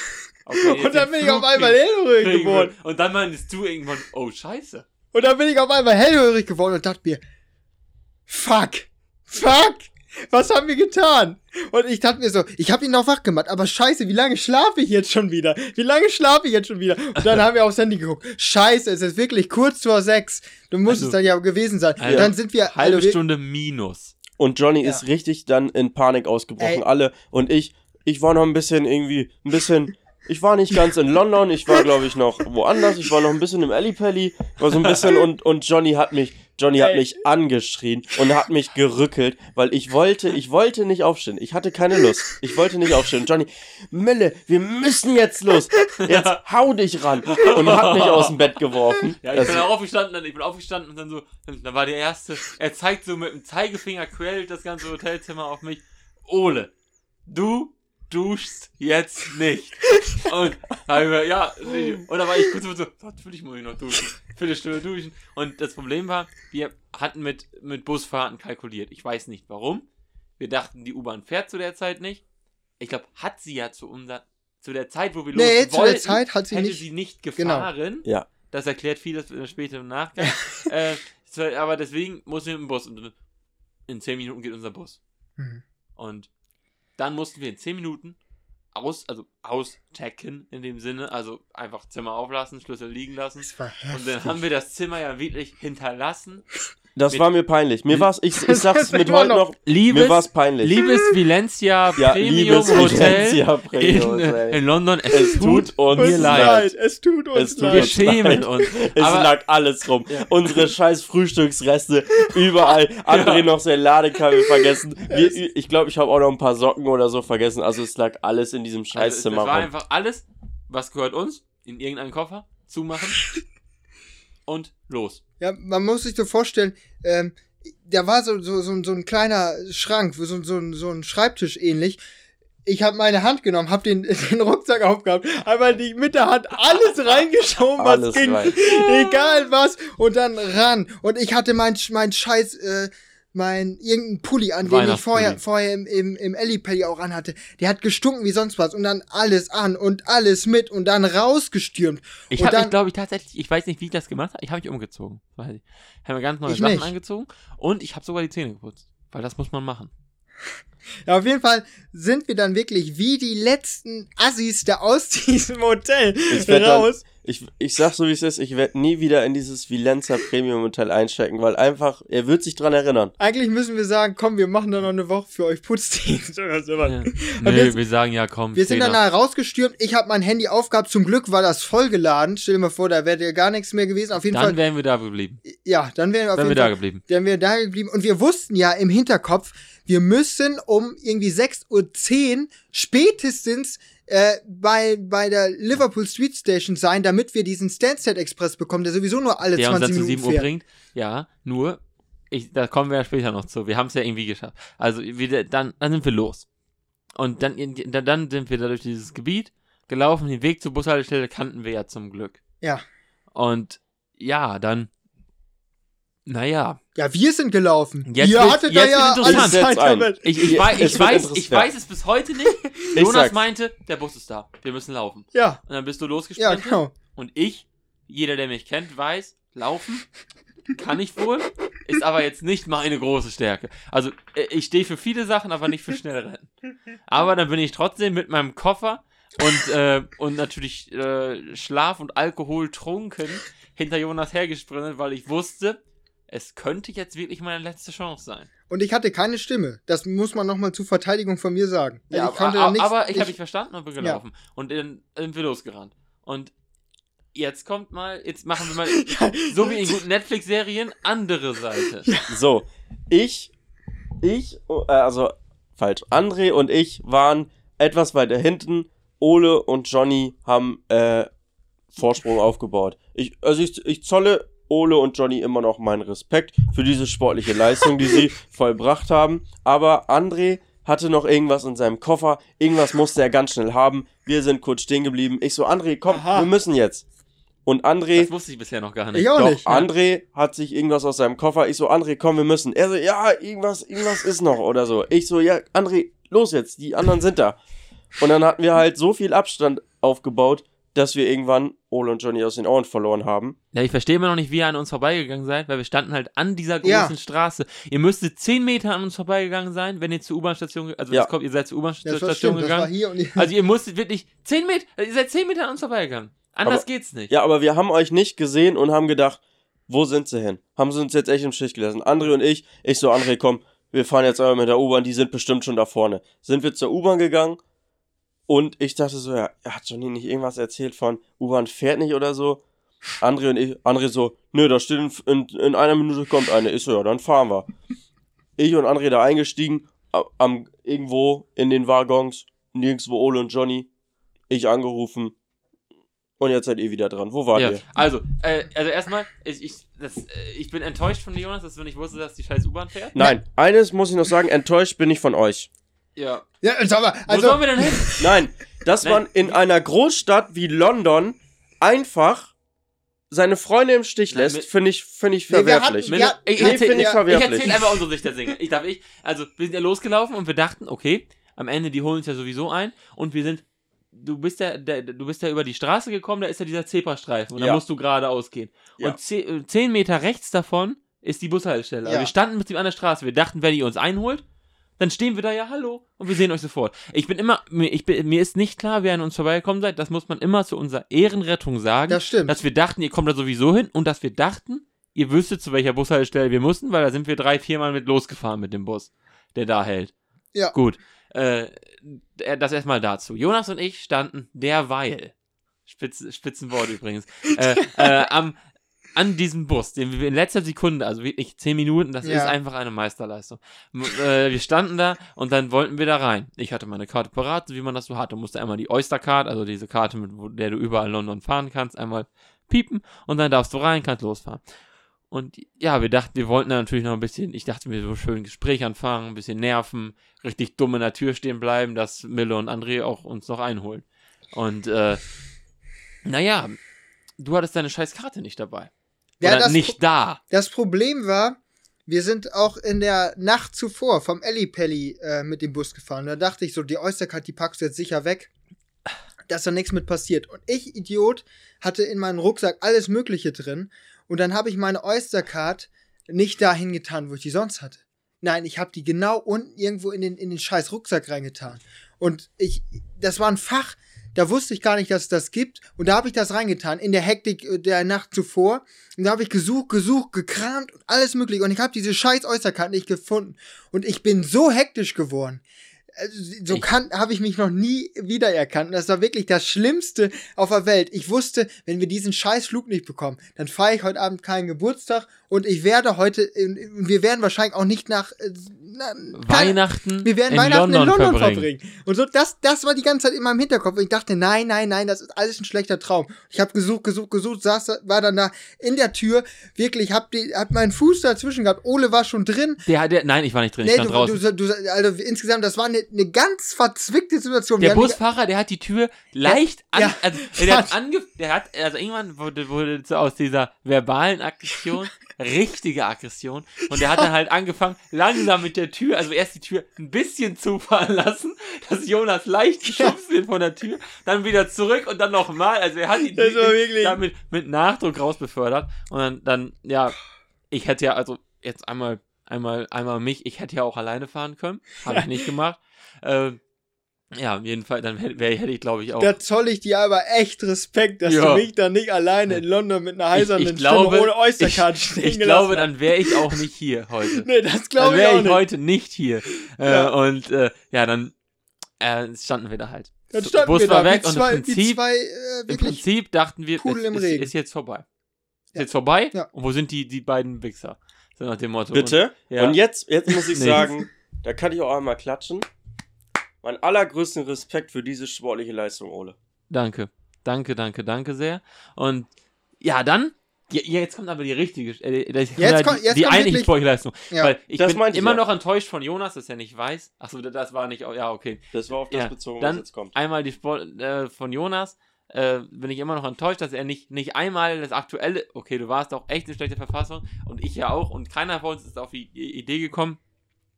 Jetzt Und dann bin ich auf einmal hellhörig geworden. Und dann meintest du irgendwann, oh scheiße. Und dann bin ich auf einmal hellhörig geworden und dachte mir, fuck, fuck, was haben wir getan? Und ich dachte mir so, ich habe ihn noch wach gemacht, aber scheiße, wie lange schlafe ich jetzt schon wieder? Wie lange schlafe ich jetzt schon wieder? Und dann haben wir aufs Handy geguckt. Scheiße, es ist wirklich kurz vor sechs. Du musst Also- es dann ja gewesen sein. Also, dann sind wir Halbe also Stunde minus. Und Johnny Ja. ist richtig dann in Panik ausgebrochen. Ey. Alle. Und ich, ich war noch ein bisschen irgendwie, ein bisschen. Ich war nicht ganz in London, ich war glaube ich noch woanders, ich war noch ein bisschen im Ellipelli, war so ein bisschen und, und Johnny hat mich, Johnny hat mich angeschrien und hat mich gerückelt, weil ich wollte, ich wollte nicht aufstehen, ich hatte keine Lust, ich wollte nicht aufstehen. Johnny, Mille, wir müssen jetzt los, jetzt hau dich ran. Und hat mich aus dem Bett geworfen. Ja, ich Das- bin auch aufgestanden, dann, ich bin aufgestanden und dann so, dann war der erste, er zeigt so mit dem Zeigefinger, quält das ganze Hotelzimmer auf mich. Ole, du duschst jetzt nicht. Und hab ich mir, ja, dann war ich kurz so, so natürlich muss ich noch duschen. Viertelstunde duschen. Und das Problem war, wir hatten mit, mit Busfahrten kalkuliert. Ich weiß nicht warum. Wir dachten, die U-Bahn fährt zu der Zeit nicht. Ich glaube, hat sie ja zu unser, zu der Zeit, wo wir Nee, los zu der wollten, Zeit hat sie hätte nicht- sie nicht Genau. gefahren. Ja. Das erklärt vieles später im Nachgang. äh, aber deswegen mussten wir mit dem Bus. Und in 10 Minuten geht unser Bus. Hm. Und dann mussten wir in 10 Minuten aus, also auschecken in dem Sinne, also einfach Zimmer auflassen, Schlüssel liegen lassen. Das war Und dann haben wir das Zimmer ja wirklich hinterlassen. Das Mit- war mir peinlich. Mir war's, ich, ich sag's ist mit heute noch- noch, Liebes, mir war's peinlich. liebes Valencia Ja, Premium liebes Hotel Valencia in, Premium äh, Hotel. in London. Es, Es tut, tut uns mir Uns leid. Es tut uns Es tut Wir leid. uns schämen leid. uns. Es Aber- lag alles rum. Ja. Unsere scheiß Frühstücksreste überall. André noch sein Ladekabel vergessen. Wir, ich glaube, ich habe auch noch ein paar Socken oder so vergessen. Also es lag alles in diesem Also, Scheißzimmer das war rum. einfach alles, was gehört uns, in irgendeinen Koffer, zumachen und los. Ja, man muss sich so vorstellen, ähm, da war so, so, so, so ein kleiner Schrank, so, so, so ein Schreibtisch ähnlich. Ich habe meine Hand genommen, habe den, den Rucksack aufgehabt, einmal die mit der Hand alles reingeschoben, was Alles ging, rein. egal was, und dann ran. Und ich hatte mein, mein Scheiß, äh, mein irgendein Pulli an, den ich vorher, vorher im, im, im Ellipelli auch anhatte. Der hat gestunken wie sonst was und dann alles an und alles mit und dann rausgestürmt. Ich habe glaube ich, tatsächlich, ich weiß nicht, wie ich das gemacht habe, ich habe mich umgezogen. Weiß ich. habe mir ganz neue Ich Sachen nicht. angezogen und ich habe sogar die Zähne geputzt. Weil das muss man machen. Ja, auf jeden Fall sind wir dann wirklich wie die letzten Assis da aus diesem Hotel Ich raus. Ich, ich sag so wie es ist, ich werde nie wieder in dieses Vilenza Premium Hotel einstecken, weil einfach, er wird sich dran erinnern. Eigentlich müssen wir sagen, komm, wir machen dann noch eine Woche für euch Putzdienst oder sowas. Ja. Nee, jetzt- wir sagen ja, komm, Wir sind dann da rausgestürmt. Ich habe mein Handy aufgehabt. Zum Glück war das vollgeladen. Stell dir mal vor, da wäre ja gar nichts mehr gewesen. Auf jeden Dann Fall. wären wir da geblieben. Ja, dann wären wir auf Wären wir jeden da Fall. geblieben. Dann wären wir da geblieben. Und wir wussten ja im Hinterkopf, wir müssen um irgendwie 6.10 Uhr spätestens äh, bei, bei der Liverpool Street Station sein, damit wir diesen Stansted Express bekommen, der sowieso nur alle Der uns 20 dann zu Minuten 7 Uhr fährt. bringt. Ja, nur, ich, da kommen wir ja später noch zu. Wir haben es ja irgendwie geschafft. Also, wir, dann, dann sind wir los. Und dann, dann, dann sind wir da durch dieses Gebiet gelaufen. Den Weg zur Bushaltestelle kannten wir ja zum Glück. Ja. Und ja, dann, naja, Ja, wir sind gelaufen. Jetzt Ihr hattet da jetzt ja alles interessant. Zeit damit. Ich, ich, Ja, weiß, es ich, weiß, ich weiß es bis heute nicht. Ich Jonas sag's. meinte, der Bus ist da. Wir müssen laufen. Ja, Und dann bist du ja, losgesprintet. genau. Und ich, jeder, der mich kennt, weiß, laufen kann ich wohl, ist aber jetzt nicht meine große Stärke. Also, äh, ich stehe für viele Sachen, aber nicht für schnell rennen. Aber dann bin ich trotzdem mit meinem Koffer und, äh, und natürlich äh, Schlaf und Alkohol trunken hinter Jonas hergesprintet, weil ich wusste, es könnte jetzt wirklich meine letzte Chance sein. Und ich hatte keine Stimme. Das muss man nochmal zur Verteidigung von mir sagen. Ja, ich konnte aber, dann nichts. aber ich habe dich verstanden und bin Ja. gelaufen. Und dann sind wir losgerannt. Und jetzt kommt mal, jetzt machen wir mal, so wie in guten Netflix-Serien, andere Seite. So, ich, ich, äh, also falsch. André und ich waren etwas weiter hinten. Ole und Johnny haben äh, Vorsprung aufgebaut. Ich, also ich, ich zolle Ole und Johnny immer noch meinen Respekt für diese sportliche Leistung, die sie vollbracht haben. Aber André hatte noch irgendwas in seinem Koffer. Irgendwas musste er ganz schnell haben. Wir sind kurz stehen geblieben. Ich so, André, komm, Aha. wir müssen jetzt. Und André, Das wusste ich bisher noch gar nicht. Ich auch doch, nicht. André hat sich irgendwas aus seinem Koffer. Ich so, André, komm, wir müssen. Er so, ja, irgendwas, irgendwas ist noch oder so. Ich so, ja, André, los jetzt, die anderen sind da. Und dann hatten wir halt so viel Abstand aufgebaut, dass wir irgendwann Ole und Johnny aus den Augen verloren haben. Ja, ich verstehe immer noch nicht, wie ihr an uns vorbeigegangen seid, weil wir standen halt an dieser großen Ja. Straße. Ihr müsstet 10 Meter an uns vorbeigegangen sein, wenn ihr zur U-Bahn-Station, also Ja. kommt, ihr seid zur U-Bahn-Station war gegangen. hier und hier. Also ihr musstet wirklich 10 Meter, ihr seid 10 Meter an uns vorbeigegangen. Anders Aber- geht's nicht. Ja, aber wir haben euch nicht gesehen und haben gedacht, wo sind sie hin? Haben sie uns jetzt echt im Stich gelassen? André und ich, ich so, André, komm, wir fahren jetzt einmal mit der U-Bahn, die sind bestimmt schon da vorne. Sind wir zur U-Bahn gegangen und ich dachte so, ja, hat Johnny nicht irgendwas erzählt von U-Bahn fährt nicht oder so? André und ich, André so, nö, da steht in, in, in einer Minute kommt eine. Ich so, ja, dann fahren wir. Ich und André da eingestiegen, am, irgendwo in den Waggons, nirgendwo Ole und Johnny. Ich angerufen. Und jetzt seid ihr wieder dran. Wo wart Ja, ihr? also, äh, also erstmal, ich, ich, das, äh, ich bin enttäuscht von Jonas, dass du nicht wusstest, dass die scheiß U-Bahn fährt. Nein, eines muss ich noch sagen, enttäuscht bin ich von euch. Ja. Ja, sag mal, Wo sollen also, wir denn hin? Nein, dass man in einer Großstadt wie London einfach seine Freunde im Stich lässt, finde ich, finde ich Nee, verwerflich. hatten- Mit, Ja, ich nee, erzähl, finde ich ich verwerflich. erzähl einfach unsere Sicht der Dinge. Ich darf ich, also wir sind ja losgelaufen und wir dachten, okay, am Ende die holen uns ja sowieso ein und wir sind, du bist ja, der, du bist ja über die Straße gekommen, da ist ja dieser Zebrastreifen und da Ja. musst du geradeaus gehen. Ja. Und ze- äh, zehn Meter rechts davon ist die Bushaltestelle. Also Ja. wir standen mit ihm an der Straße, wir dachten, wenn ihr uns einholt, dann stehen wir da ja, hallo, und wir sehen euch sofort. Ich bin immer, mir, ich bin, mir ist nicht klar, wer an uns vorbeigekommen seid, das muss man immer zu unserer Ehrenrettung sagen das stimmt. dass wir dachten, ihr kommt da sowieso hin und dass wir dachten, ihr wüsstet, zu welcher Bushaltestelle wir mussten, weil da sind wir drei, viermal mit losgefahren mit dem Bus, der da hält. Ja. Gut. Äh, äh, das erstmal dazu. Jonas und ich standen derweil, Spitz, Spitzenwort übrigens, äh, äh, am, an diesem Bus, den wir in letzter Sekunde, also wirklich zehn Minuten, das Ja. ist einfach eine Meisterleistung. Äh, wir standen da und dann wollten wir da rein. Ich hatte meine Karte parat, wie man das so hatte. Musste einmal die Oyster-Card, also diese Karte, mit der du überall London fahren kannst, einmal piepen und dann darfst du rein, kannst losfahren. Und ja, wir dachten, wir wollten da natürlich noch ein bisschen, ich dachte mir so schön ein Gespräch anfangen, ein bisschen nerven, richtig dumm in der Tür stehen bleiben, dass Mille und André auch uns noch einholen. Und äh, naja, du hattest deine scheiß Karte nicht dabei. Ja, Oder das, nicht da. das Problem war, wir sind auch in der Nacht zuvor vom Ellipelli äh, mit dem Bus gefahren. Da dachte ich so, die Oystercard, die packst du jetzt sicher weg, dass da nichts mit passiert. Und ich, Idiot, hatte in meinem Rucksack alles Mögliche drin. Und dann habe ich meine Oystercard nicht dahin getan, wo ich die sonst hatte. Nein, ich habe die genau unten irgendwo in den, in den scheiß Rucksack reingetan. Und ich, das war ein Fach, da wusste ich gar nicht, dass es das gibt. Und da habe ich das reingetan, in der Hektik äh, der Nacht zuvor. Und da habe ich gesucht, gesucht, gekramt und alles mögliche. Und ich habe diese scheiß Oystercard nicht gefunden. Und ich bin so hektisch geworden. Also, So Ich- kann habe ich mich noch nie wiedererkannt. Und das war wirklich das Schlimmste auf der Welt. Ich wusste, wenn wir diesen scheiß Flug nicht bekommen, dann feiere ich heute Abend keinen Geburtstag und ich werde heute, wir werden wahrscheinlich auch nicht nach äh, na, Weihnachten, wir werden in, Weihnachten London in London verbringen. verbringen. Und so, das, das war die ganze Zeit in meinem Hinterkopf. Und ich dachte, nein, nein, nein, das ist alles ein schlechter Traum. Ich habe gesucht, gesucht, gesucht, saß, war dann da in der Tür, wirklich, hab, die, hab meinen Fuß dazwischen gehabt. Ole war schon drin. Der, der, nein, ich war nicht drin, ich Nee, stand du, draußen. du, du, also insgesamt, das war eine, eine ganz verzwickte Situation. der Busfahrer, der hat die Tür leicht an, ja. also der hat ange, der hat, also irgendwann wurde, wurde so aus dieser verbalen Aggression richtige Aggression und der hat dann halt angefangen, langsam mit der Tür, also erst die Tür ein bisschen zufahren lassen, dass Jonas leicht geschubst wird von der Tür, dann wieder zurück und dann nochmal, also er hat ihn damit mit Nachdruck rausbefördert und dann, dann, ja, ich hätte ja, also jetzt einmal, einmal, einmal mich, ich hätte ja auch alleine fahren können, habe ich nicht gemacht, ähm, ja, auf jeden Fall, dann hätte, wär- hätte ich, glaube ich, auch. Da zoll ich dir aber echt Respekt, dass Ja. du mich dann nicht alleine in London mit einer heisernen ich glaube, Stimme ohne Oystercard ich, stehen ich glaube, dann wäre ich auch nicht hier heute. Nee, das dann glaube ich wäre auch ich nicht. heute nicht hier. Äh, Ja. Und äh, ja, dann äh, standen wir da halt. Dann standen Bus wir war da weg und zwei, im Prinzip, zwei äh, im Prinzip dachten wir, es im ist, ist jetzt vorbei. Ist Ja. jetzt vorbei? Ja. Und wo sind die, die beiden Wichser? So nach dem Motto. Bitte? Und, ja. Und jetzt, jetzt muss ich Nee. sagen, Da kann ich auch einmal klatschen. Mein allergrößten Respekt für diese sportliche Leistung, Ole. Danke. Danke, danke, danke sehr. Und ja, dann. Ja, jetzt kommt aber die richtige, äh, Jetzt die, kommt- jetzt die kommt eigentliche Sportleistung. Ja. Weil ich Das bin immer ja. noch enttäuscht von Jonas, dass er nicht weiß. Achso, das war nicht, ja, okay. Das war auf das Ja, bezogen, dann was jetzt kommt. Einmal die Sport äh, von Jonas. Äh, bin ich immer noch enttäuscht, dass er nicht, nicht einmal das aktuelle, okay, du warst auch echt in schlechter Verfassung und ich ja auch und keiner von uns ist auf die Idee gekommen,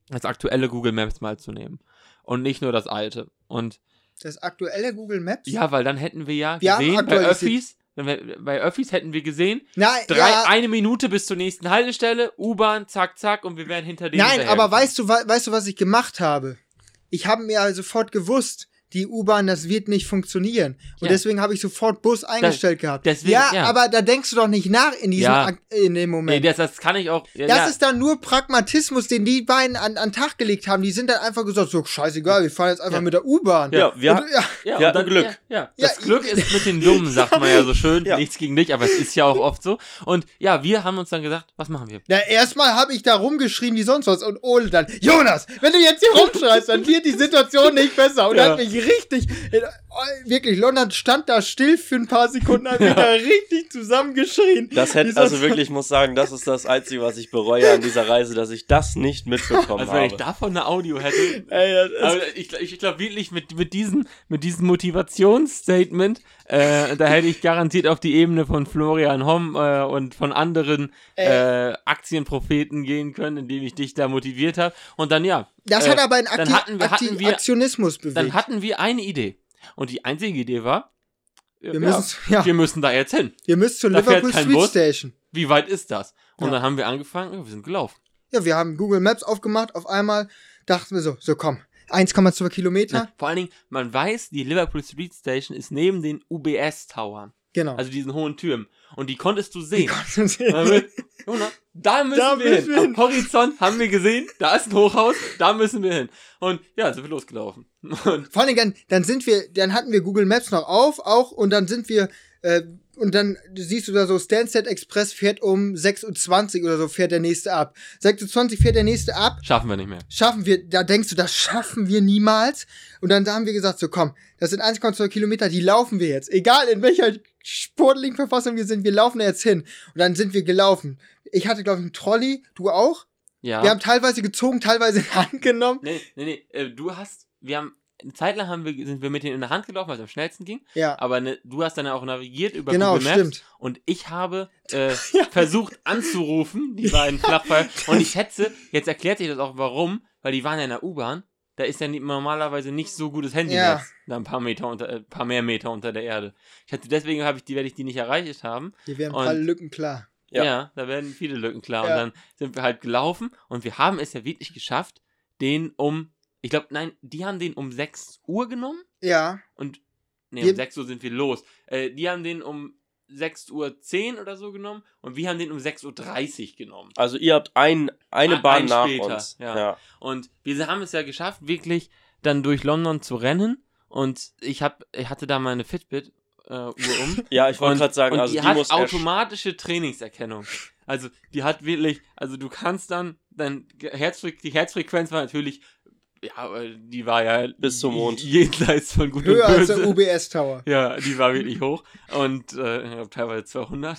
das aktuelle Google Maps mal zu nehmen und nicht nur das alte. Und Das aktuelle Google Maps? ja, weil dann hätten wir ja Wir gesehen, bei. Öffis, bei Öffis hätten wir gesehen, Nein, drei, ja, eine Minute bis zur nächsten Haltestelle, U-Bahn, zack, zack und wir wären hinter denen nein aber weißt du, weißt du, was ich gemacht habe? Ich habe mir also sofort gewusst, die U-Bahn, das wird nicht funktionieren. Und Ja. deswegen habe ich sofort Bus eingestellt gehabt. deswegen- ja, ja. aber da denkst du doch nicht nach in diesem Ja. Ak in dem Nee, Moment. das, das kann ich auch. Ja, das ja. ist dann nur Pragmatismus, den die beiden an, an den Tag gelegt haben. Die sind dann einfach gesagt, so scheißegal, wir fahren jetzt einfach Ja. mit der U-Bahn. Ja, wir- Und, ja. Ja, Wir und hatten Glück. Ja, ja. Ja, Das Glück ist mit den Dummen, sagt man ja so schön. Ja. Nichts gegen dich, aber es ist ja auch oft so. Und ja, wir haben uns dann gesagt, was machen wir? Na, erstmal habe ich da rumgeschrien wie sonst was und Ole dann, Jonas, wenn du jetzt hier rumschreist, dann wird die Situation nicht besser. Und Ja. hat mich richtig, äh, wirklich, London stand da still für ein paar Sekunden, hat mich da richtig zusammengeschrien. Das hätte, Dieser- also wirklich, ich muss sagen, das ist das Einzige, was ich bereue an dieser Reise, dass ich das nicht mitbekommen Also wenn ich habe. davon eine Audio hätte. Ey, ich, ich glaube wirklich, mit, mit, diesem, mit diesem Motivationsstatement, äh, da hätte ich garantiert auf die Ebene von Florian Homm äh, und von anderen äh, Aktienpropheten gehen können, indem ich dich da motiviert habe. Und dann ja. Das äh, hat aber einen dann Akti hatten wir- Akti hatten wir- Aktionismus bewegt. Dann hatten wir eine Idee. Und die einzige Idee war, wir, ja, müssen, ja, wir müssen da jetzt hin. wir müssen zur da Liverpool Street Bus. Station. Wie weit ist das? Und Ja. dann haben wir angefangen, wir sind gelaufen. Ja, wir haben Google Maps aufgemacht, auf einmal dachten wir so, so komm, 1,2 Kilometer. Ne? Vor allen Dingen, man weiß, die Liverpool Street Station ist neben den UBS-Towern, Genau. also diesen hohen Türmen. Und die konntest du sehen. Die Damit- Jonas, da müssen Da wir müssen hin. wir hin. Horizont haben wir gesehen, da ist ein Hochhaus, da müssen wir hin. Und ja, sind wir losgelaufen. Und Vor allem, dann, dann sind wir, dann hatten wir Google Maps noch auf, auch, und dann sind wir, äh, und dann siehst du da so, Stansted Express fährt um 6.20 Uhr oder so, fährt der nächste ab. 6.20 Uhr fährt der nächste ab, schaffen wir nicht mehr. schaffen wir, da denkst du, das schaffen wir niemals. Und dann haben wir gesagt, so komm, das sind 1,2 Kilometer, die laufen wir jetzt. Egal in welcher sportlichen Verfassung wir sind, wir laufen da jetzt hin. Und dann sind wir gelaufen. Ich hatte, glaube ich, einen Trolley, du auch. Ja. Wir haben teilweise gezogen, teilweise in die Hand genommen. nee, nee, nee, äh, du hast, wir haben, eine Zeit lang haben wir, sind wir mit denen in der Hand gelaufen, weil es am schnellsten ging. Ja, Aber ne, du hast dann auch navigiert über genau, Google Maps. stimmt. Und ich habe äh, versucht anzurufen, die beiden Flachpfeiler. Und ich schätze, jetzt erklärt sich das auch warum, weil die waren ja in der U-Bahn. Da ist ja normalerweise nicht so gutes Handynetz. Ja. Da ein paar Meter unter, äh, paar mehr Meter unter der Erde. Ich hatte, deswegen habe ich die, werde ich die nicht erreicht haben. Hier werden Und- alle Lücken klar. Ja. Ja. da werden viele Lücken klar. Ja. Und dann sind wir halt gelaufen und wir haben es ja wirklich geschafft, den um, ich glaube, nein, die haben den um 6 Uhr genommen. Ja, Und nee, Wir- um 6 Uhr sind wir los. Äh, die haben den um 6 Uhr 10 oder so genommen und wir haben den um 6 Uhr 30 genommen. Also ihr habt ein, eine Ein- Bahn ein nach später, uns. ja. ja. Und wir haben es ja geschafft, wirklich dann durch London zu rennen. Und ich, hab, ich hatte da meine Fitbit äh, Uhr um. Ja, ich wollte gerade sagen, und also die, die, hat automatische Trainingserkennung. Also die hat wirklich, also du kannst dann, dann Herzfre die Herzfrequenz war natürlich, ja, die war ja Bis zum Mond. jenseits von gut höher und als böse. der UBS Tower. Ja, die war wirklich hoch und äh, teilweise 200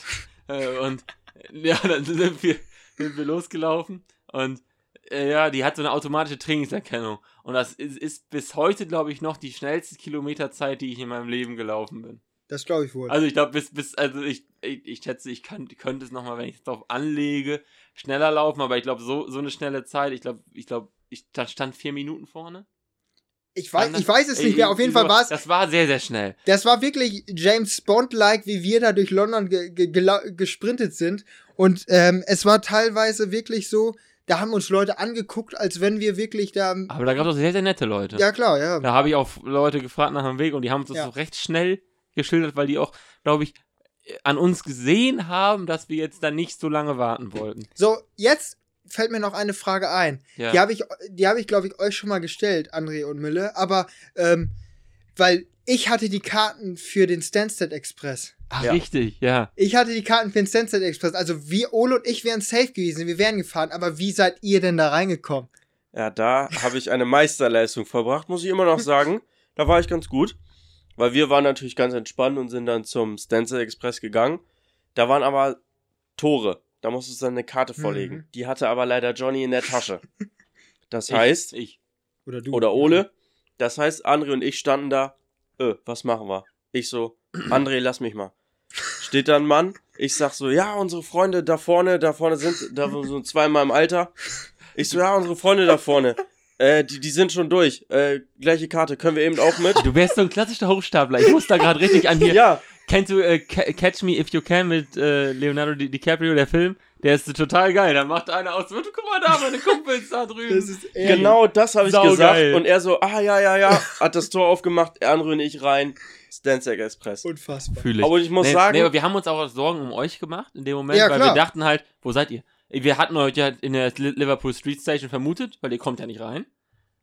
äh, und ja, dann sind wir, sind wir losgelaufen und äh, ja, die hat so eine automatische Trainingserkennung und das ist, ist bis heute, glaube ich, noch die schnellste Kilometerzeit, die ich in meinem Leben gelaufen bin. Das glaube ich wohl. Also ich glaube, bis, bis, also ich, ich, ich schätze, ich kann, könnte es nochmal, wenn ich es darauf anlege, schneller laufen, aber ich glaube, so, so eine schnelle Zeit, ich glaube, ich glaube, ich da stand vier Minuten vorne. ich, weiß, ich weiß es nicht mehr. Auf jeden Fall war es. Das war sehr, sehr schnell. Das war wirklich James Bond-like, wie wir da durch London ge ge gesprintet sind. Und ähm, es war teilweise wirklich so, da haben uns Leute angeguckt, als wenn wir wirklich da. Aber da gab es auch sehr, sehr nette Leute. Ja, klar, ja. Da habe ich auch Leute gefragt nach dem Weg und die haben uns das Ja. so recht schnell geschildert, weil die auch, glaube ich, an uns gesehen haben, dass wir jetzt da nicht so lange warten wollten. So, jetzt fällt mir noch eine Frage ein. Ja. Die habe ich, die habe ich, glaube ich, euch schon mal gestellt, André und Mille. Aber ähm, weil ich hatte die Karten für den Stansted Express. Ach, Ja. richtig, ja. Ich hatte die Karten für den Stansted Express. Also wir, Ole und ich wären safe gewesen. Wir wären gefahren. Aber wie seid ihr denn da reingekommen? Ja, da habe ich eine Meisterleistung verbracht, muss ich immer noch sagen. Da war ich ganz gut. Weil wir waren natürlich ganz entspannt und sind dann zum Stencil Express gegangen. Da waren aber Tore. Da musstest du dann eine Karte vorlegen. Mhm. Die hatte aber leider Johnny in der Tasche. Das heißt, Ich. ich. Oder du. oder Ole. Das heißt, André und ich standen da, äh, was machen wir? Ich so, André, lass mich mal. Steht da ein Mann, ich sag so, ja, unsere Freunde da vorne, da vorne sind, da so zweimal im Alter. Ich so, ja, unsere Freunde da vorne, äh, die, die sind schon durch. Äh, gleiche Karte, können wir eben auch mit? Du wärst so ein klassischer Hochstapler. Ich muss da gerade richtig an hier. Ja, Kennst du äh, Ca- Catch Me If You Can mit äh, Leonardo Di DiCaprio, der Film? Der ist total geil. Da macht einer aus, guck mal da, meine Kumpels da drüben. Das ist genau das habe ich gesagt. Und er so, ah, ja, ja, ja, hat das Tor aufgemacht, André und ich rein, Stanzek Express. Unfassbar. Fühl ich. Aber ich muss nee, sagen, Nee, aber wir haben uns auch Sorgen um euch gemacht in dem Moment, Ja, weil klar. wir dachten halt, wo seid ihr? Wir hatten euch ja in der Li- Liverpool Street Station vermutet, weil ihr kommt ja nicht rein.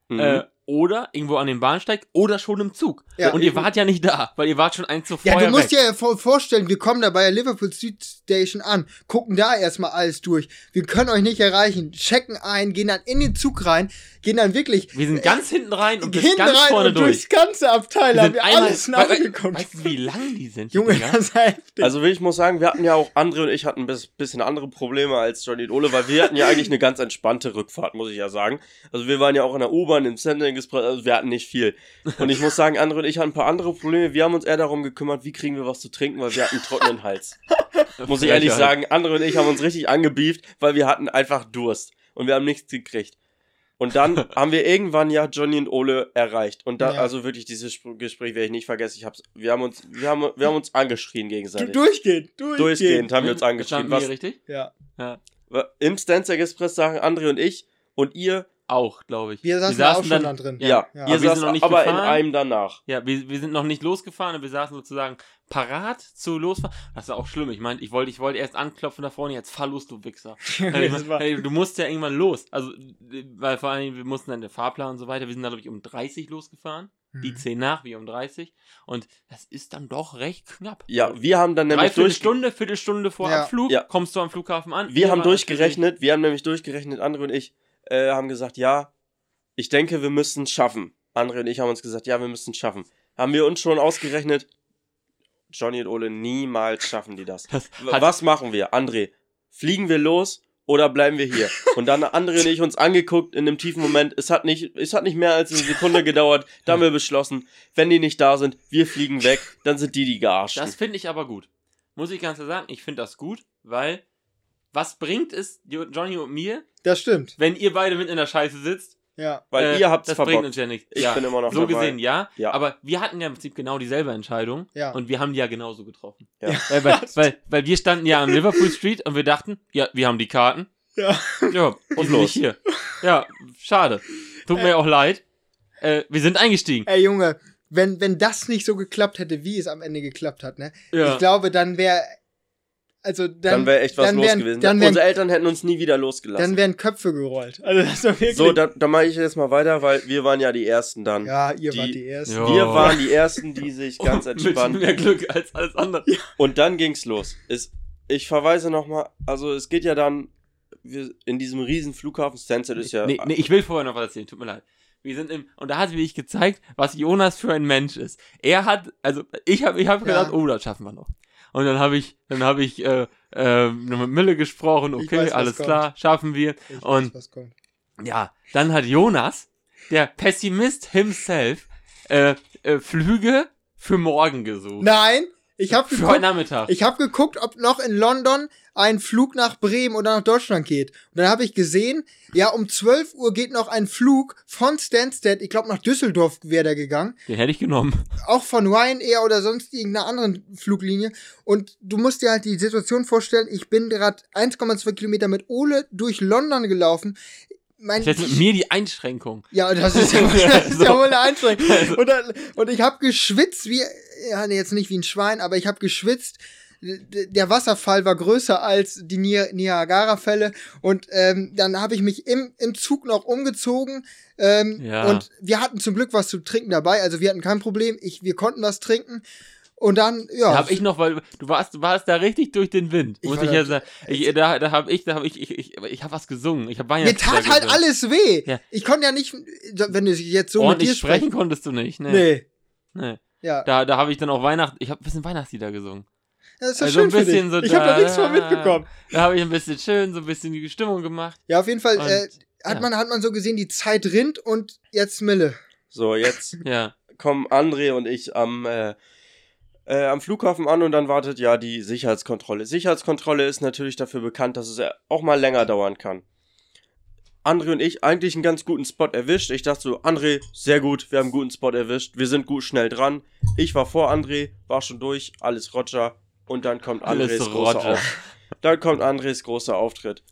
mhm. Äh, oder irgendwo an dem Bahnsteig oder schon im Zug. Ja. und ihr wart ja nicht da, weil ihr wart schon eins zuvor Ja, du musst weg. dir ja vor- vorstellen, wir kommen da bei der Liverpool Street Station an, gucken da erstmal alles durch. Wir können euch nicht erreichen, checken ein, gehen dann in den Zug rein, gehen dann wirklich wir sind ganz hinten rein und bis hinten ganz rein vorne und durch. durchs ganze Abteil Wir haben sind wir einmal, alles nachgeguckt. Weißt du, wie lang die sind? die Junge, Dinger? das heftig. Also ich muss sagen, wir hatten ja auch, André und ich hatten ein bis- bisschen andere Probleme als Johnny und Ole, weil wir hatten ja eigentlich eine ganz entspannte Rückfahrt, muss ich ja sagen. Also wir waren ja auch in der U-Bahn, im Sending Express, also wir hatten nicht viel. Und ich muss sagen, André und ich hatten ein paar andere Probleme. Wir haben uns eher darum gekümmert, wie kriegen wir was zu trinken, weil wir hatten einen trockenen Hals. Muss ich ehrlich sagen, André und ich haben uns richtig angebieft, weil wir hatten einfach Durst. Und wir haben nichts gekriegt. Und dann haben wir irgendwann ja Johnny und Ole erreicht. Und da, Ja. also wirklich, dieses Sp- Gespräch werde ich nicht vergessen. Ich hab's, wir haben uns, wir haben, wir haben uns angeschrien du, gegenseitig. durchgehend, durchgehend. Durchgehend haben wir uns angeschrien. Verstanden Was, richtig? Ja. Im Stanzig Express sagen André und ich und ihr, Auch, glaube ich. Wir saßen, da auch schon dann, dann drin. ja, Ja. Ja. wir saßt sind noch nicht aber in gefahren. einem danach. Ja, wir, wir sind noch nicht losgefahren und wir saßen sozusagen parat zu losfahren. Das war auch schlimm. Ich meinte, ich wollte ich wollte erst anklopfen da vorne, jetzt fahr los, du Wichser. Du musst ja irgendwann los. Also, weil vor allem, wir mussten dann der Fahrplan und so weiter. Wir sind da, glaube ich, um 30 losgefahren. Die Mhm. 10 nach, wir um 30. Und das ist dann doch recht knapp. Ja, wir haben dann nämlich Dreiviertel durch, Stunde, Viertelstunde vor Ja. Abflug, Ja. kommst du am Flughafen an. wir haben durchgerechnet, wir haben nämlich durchgerechnet, André und ich äh, haben gesagt, ja, ich denke, wir müssen es schaffen. André und ich haben uns gesagt, ja, wir müssen es schaffen. Haben wir uns schon ausgerechnet, Johnny und Ole, niemals schaffen die das. Das Was machen wir? André, fliegen wir los oder bleiben wir hier? Und dann André und ich uns angeguckt in einem tiefen Moment. Es hat nicht, es hat nicht mehr als eine Sekunde gedauert. Da haben wir beschlossen, wenn die nicht da sind, wir fliegen weg, dann sind die die gearschten. Das finde ich aber gut. Muss ich ganz klar sagen, ich finde das gut, weil was bringt es Jo- Johnny und mir, Das stimmt. wenn ihr beide mitten in der Scheiße sitzt? Ja. Weil Äh, ihr habt's Das bringt verbockt. uns ja nichts. Ich ja. bin immer noch so dabei. gesehen, ja. Ja. Aber wir hatten ja im Prinzip genau dieselbe Entscheidung. Ja. Und wir haben die ja genauso getroffen. Ja. Weil, weil, weil, weil wir standen ja am Liverpool Street und wir dachten, ja, wir haben die Karten. Ja. Ja, Und los. nicht hier. Ja, schade. Tut mir auch leid. Äh, wir sind eingestiegen. Ey, Junge, wenn, wenn das nicht so geklappt hätte, wie es am Ende geklappt hat, ne? Ja. Ich glaube, dann wäre. Also dann. Dann wäre echt was dann los wären- gewesen. Dann wären, Unsere Eltern hätten uns nie wieder dann losgelassen. wären Köpfe gerollt. Also das war wirklich. So, da, da mache ich jetzt mal weiter, weil wir waren ja die Ersten dann. ja, ihr die- wart die Ersten. Ja. Wir waren die Ersten, die sich ganz Mit entspannt. mehr Glück als alles andere. Und dann ging's los. Es, ich verweise nochmal, also es geht ja dann wir, in diesem riesen Flughafen, Stansted ist ja. Nee, nee, ich will vorher noch was erzählen, tut mir leid. Wir sind im, und da hat sich gezeigt, was Jonas für ein Mensch ist. Er hat, also ich habe ich hab Ja. gedacht, oh, das schaffen wir noch. Und dann habe ich, dann habe ich äh, äh, mit Mille gesprochen, okay, weiß, alles kommt. klar, schaffen wir. Ich und- weiß. Ja, dann hat Jonas, der Pessimist himself, äh, äh, Flüge für morgen gesucht. Nein, ich habe für heute geguckt, Nachmittag. ich hab geguckt, ob noch in London ein Flug nach Bremen oder nach Deutschland geht. Und dann habe ich gesehen, ja, um 12 Uhr geht noch ein Flug von Stansted, ich glaube nach Düsseldorf wäre der gegangen, Den hätte ich genommen. auch von Ryanair oder sonst irgendeiner anderen Fluglinie. Und du musst dir halt die Situation vorstellen, ich bin gerade 1,2 Kilometer mit Ole durch London gelaufen. Mein Das ist mit mir die Einschränkung. Ja, das ist ja, das ist ja wohl eine Einschränkung. Also- Und, dann, und ich habe geschwitzt wie, ja, jetzt nicht wie ein Schwein, aber ich habe geschwitzt. Der Wasserfall war größer als die Ni Niagara-Fälle. Und ähm, dann habe ich mich im, im Zug noch umgezogen. Ähm, Ja. Und wir hatten zum Glück was zu trinken dabei. Also wir hatten kein Problem. Ich, wir konnten was trinken. Und dann, ja. Da hab ich noch, weil du warst, du warst da richtig durch den Wind. Ich muss ich ja sagen. Ich, da, da hab ich, da hab ich, ich, ich, ich hab was gesungen. Ich hab mir tat halt gesungen. alles weh. Ja. Ich konnte ja nicht, wenn du jetzt so mit Ordentlich dir sprechen sprechen. konntest du nicht, ne? Nee. nee. Ja, Da, da habe ich dann auch Weihnacht, ich habe ein bisschen Weihnachtslieder gesungen. Das ist doch also schön ein bisschen für so dich. Ich habe da nichts von mitbekommen. Da habe ich ein bisschen schön, so ein bisschen die Stimmung gemacht. Ja, auf jeden Fall Und, äh, hat, ja. man, hat man so gesehen, die Zeit rinnt und jetzt Mille. So, jetzt Ja. kommen André und ich am, äh, äh, am Flughafen an und dann wartet ja die Sicherheitskontrolle. Sicherheitskontrolle ist natürlich dafür bekannt, dass es ja auch mal länger dauern kann. André und ich eigentlich einen ganz guten Spot erwischt. Ich dachte so, André, sehr gut, wir haben einen guten Spot erwischt. Wir sind gut schnell dran. Ich war vor André, war schon durch, alles Roger. Und dann kommt Andres großer Roger. Auf Dann kommt Andres großer Auftritt.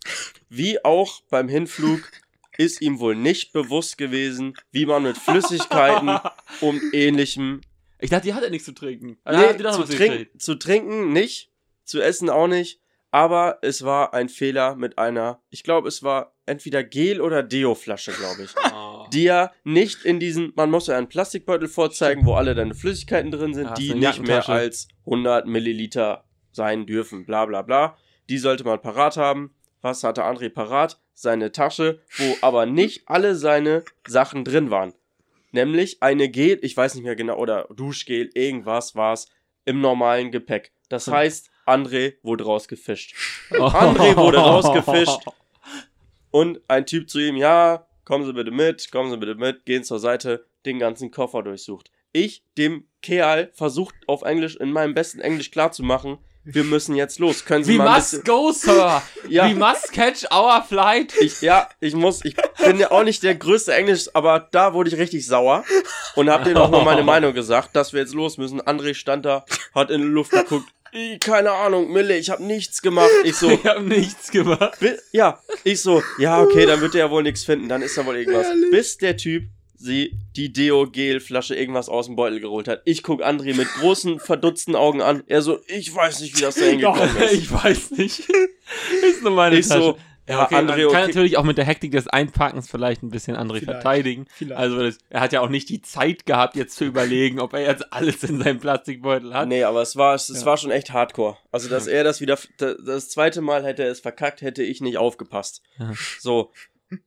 Wie auch beim Hinflug ist ihm wohl nicht bewusst gewesen, wie man mit Flüssigkeiten und ähnlichem Ich dachte, die hat ja nichts zu trinken. Ah, Nee, zu, trink zu trinken nicht, zu essen auch nicht, aber es war ein Fehler mit einer, ich glaube, es war entweder Gel- oder Deo-Flasche, glaube ich. Oh. Die ja nicht in diesen, man muss ja einen Plastikbeutel vorzeigen, wo alle deine Flüssigkeiten drin sind, Ja, die nicht mehr als 100 Milliliter sein dürfen, bla bla bla. Die sollte man parat haben. Was hatte André parat? Seine Tasche, wo aber nicht alle seine Sachen drin waren. Nämlich eine Gel, ich weiß nicht mehr genau, oder Duschgel, irgendwas war es, im normalen Gepäck. Das heißt, André wurde rausgefischt. André wurde rausgefischt. Und ein Typ zu ihm, ja, kommen Sie bitte mit, kommen Sie bitte mit, gehen zur Seite, den ganzen Koffer durchsucht. Ich, dem Kerl, versucht auf Englisch, in meinem besten Englisch klarzumachen, wir müssen jetzt los. Können Sie We mal must go, Sir. Ja. We must catch our flight. Ich, ja, ich muss, ich bin ja auch nicht der größte Englisch, aber da wurde ich richtig sauer und hab dem auch mal meine Meinung gesagt, dass wir jetzt los müssen. André stand da, hat in die Luft geguckt. "Ih, Keine Ahnung, Mille, ich hab nichts gemacht. Ich so, Ich habe nichts gemacht. Ja, ich so, ja, okay, dann wird er ja wohl nichts finden, dann ist da wohl irgendwas. Herrlich. Bis der Typ sie die Deo-Gel-Flasche irgendwas aus dem Beutel geholt hat. Ich guck André mit großen, verdutzten Augen an. Er so, ich weiß nicht, wie das da hingekommen ist. ich weiß nicht. ist nur meine Ich Tasche. so, ja, okay, André, man kann okay. natürlich auch mit der Hektik des Einpackens vielleicht ein bisschen André Vielleicht. verteidigen. Vielleicht. Also das, er hat ja auch nicht die Zeit gehabt, jetzt zu überlegen, ob er jetzt alles in seinem Plastikbeutel hat. Nee, aber es war, es, es Ja. war schon echt hardcore. Also, dass er das wieder, da- das zweite Mal hätte er es verkackt, hätte ich nicht aufgepasst. Ja. So.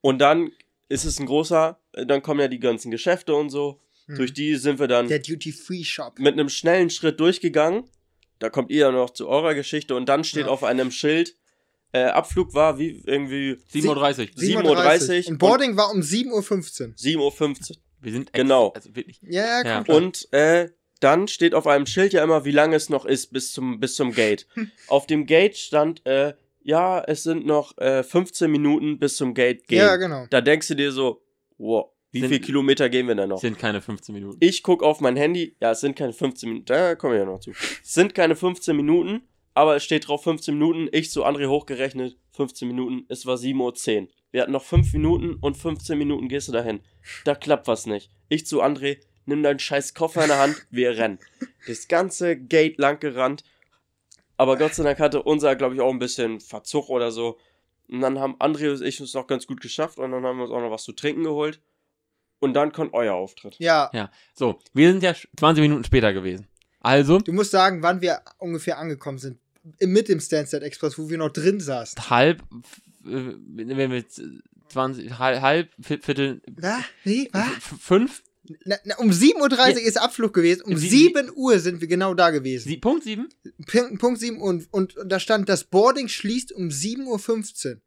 Und dann ist es ein großer, dann kommen ja die ganzen Geschäfte und so. Hm. Durch die sind wir dann Der Duty-Free-Shop. mit einem schnellen Schritt durchgegangen. Da kommt ihr ja noch zu eurer Geschichte und dann steht Ja. auf einem Schild, äh, Abflug war wie irgendwie 7.30 Uhr. 7.30 Uhr Und Boarding war um 7.15 Uhr. 7.15 Uhr. Wir sind Genau. Also wirklich. Ja, ja, Ja. Und äh, dann steht auf einem Schild ja immer, wie lange es noch ist bis zum, bis zum Gate. Auf dem Gate stand, äh, ja, es sind noch äh, 15 Minuten bis zum Gate gehen. Ja, genau. Da denkst du dir so, wow, wie Sind- viele Kilometer gehen wir denn noch? Sind keine 15 Minuten. Ich guck auf mein Handy, ja, es sind keine 15 Minuten, da komme ich ja noch zu. Es sind keine 15 Minuten, aber es steht drauf 15 Minuten. Ich zu André hochgerechnet, 15 Minuten, es war 7.10 Uhr. Wir hatten noch 5 Minuten und 15 Minuten gehst du dahin. Da klappt was nicht. Ich zu André, nimm deinen scheiß Koffer in der Hand, wir rennen. Das ganze Gate lang gerannt. Aber Gott sei Dank hatte unser, glaube ich, auch ein bisschen Verzug oder so. Und dann haben André und ich uns noch ganz gut geschafft und dann haben wir uns auch noch was zu trinken geholt. Und dann kommt euer Auftritt. Ja, Ja. So, wir sind ja 20 Minuten später gewesen. Also, du musst sagen, wann wir ungefähr angekommen sind. Mit dem Stansted Express, wo wir noch drin saßen. halb, äh, wenn wir jetzt 20, halb, halb Viertel, Was? Nee, was? fünf, Na, na, um 7.30 Uhr ist Abflug gewesen. Um Sie- 7 Uhr sind wir genau da gewesen. sie, Punkt sieben. Punkt, Punkt 7 und, und, und da stand, das Boarding schließt um 7.15 Uhr.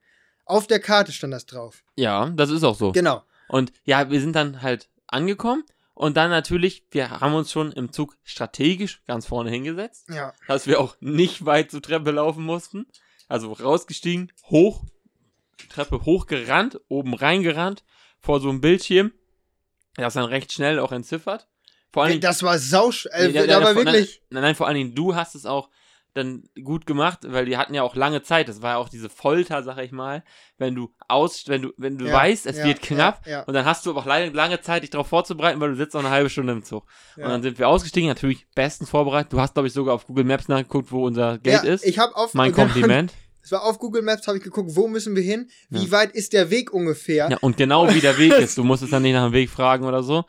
Auf der Karte stand das drauf. Ja, das ist auch so. Genau. Und ja, wir sind dann halt angekommen und dann natürlich, wir haben uns schon im Zug strategisch ganz vorne hingesetzt, Ja. dass wir auch nicht weit zur Treppe laufen mussten. Also rausgestiegen, hoch, Treppe hochgerannt, oben reingerannt, vor so einem Bildschirm, das dann recht schnell auch entziffert. Vor allen Dingen, Das war sausch. Äh, Nee, da ja, war wirklich. Nein, nein, vor allen Dingen, du hast es auch dann gut gemacht, weil die hatten ja auch lange Zeit. Das war ja auch diese Folter, sag ich mal. Wenn du aus, wenn du, wenn du Ja, weißt, es ja, wird knapp, ja, und dann hast du aber auch lange, lange Zeit, dich darauf vorzubereiten, weil du sitzt auch eine halbe Stunde im Zug. Und dann sind wir ausgestiegen, natürlich bestens vorbereitet. Du hast, glaube ich, sogar auf Google Maps nachgeguckt, wo unser Gate ja, ist. Ich habe auf mein Kompliment. Es war auf Google Maps, habe ich geguckt, wo müssen wir hin? Wie weit ist der Weg ungefähr? Ja, und genau wie der Weg ist. Du musstest dann nicht nach dem Weg fragen oder so.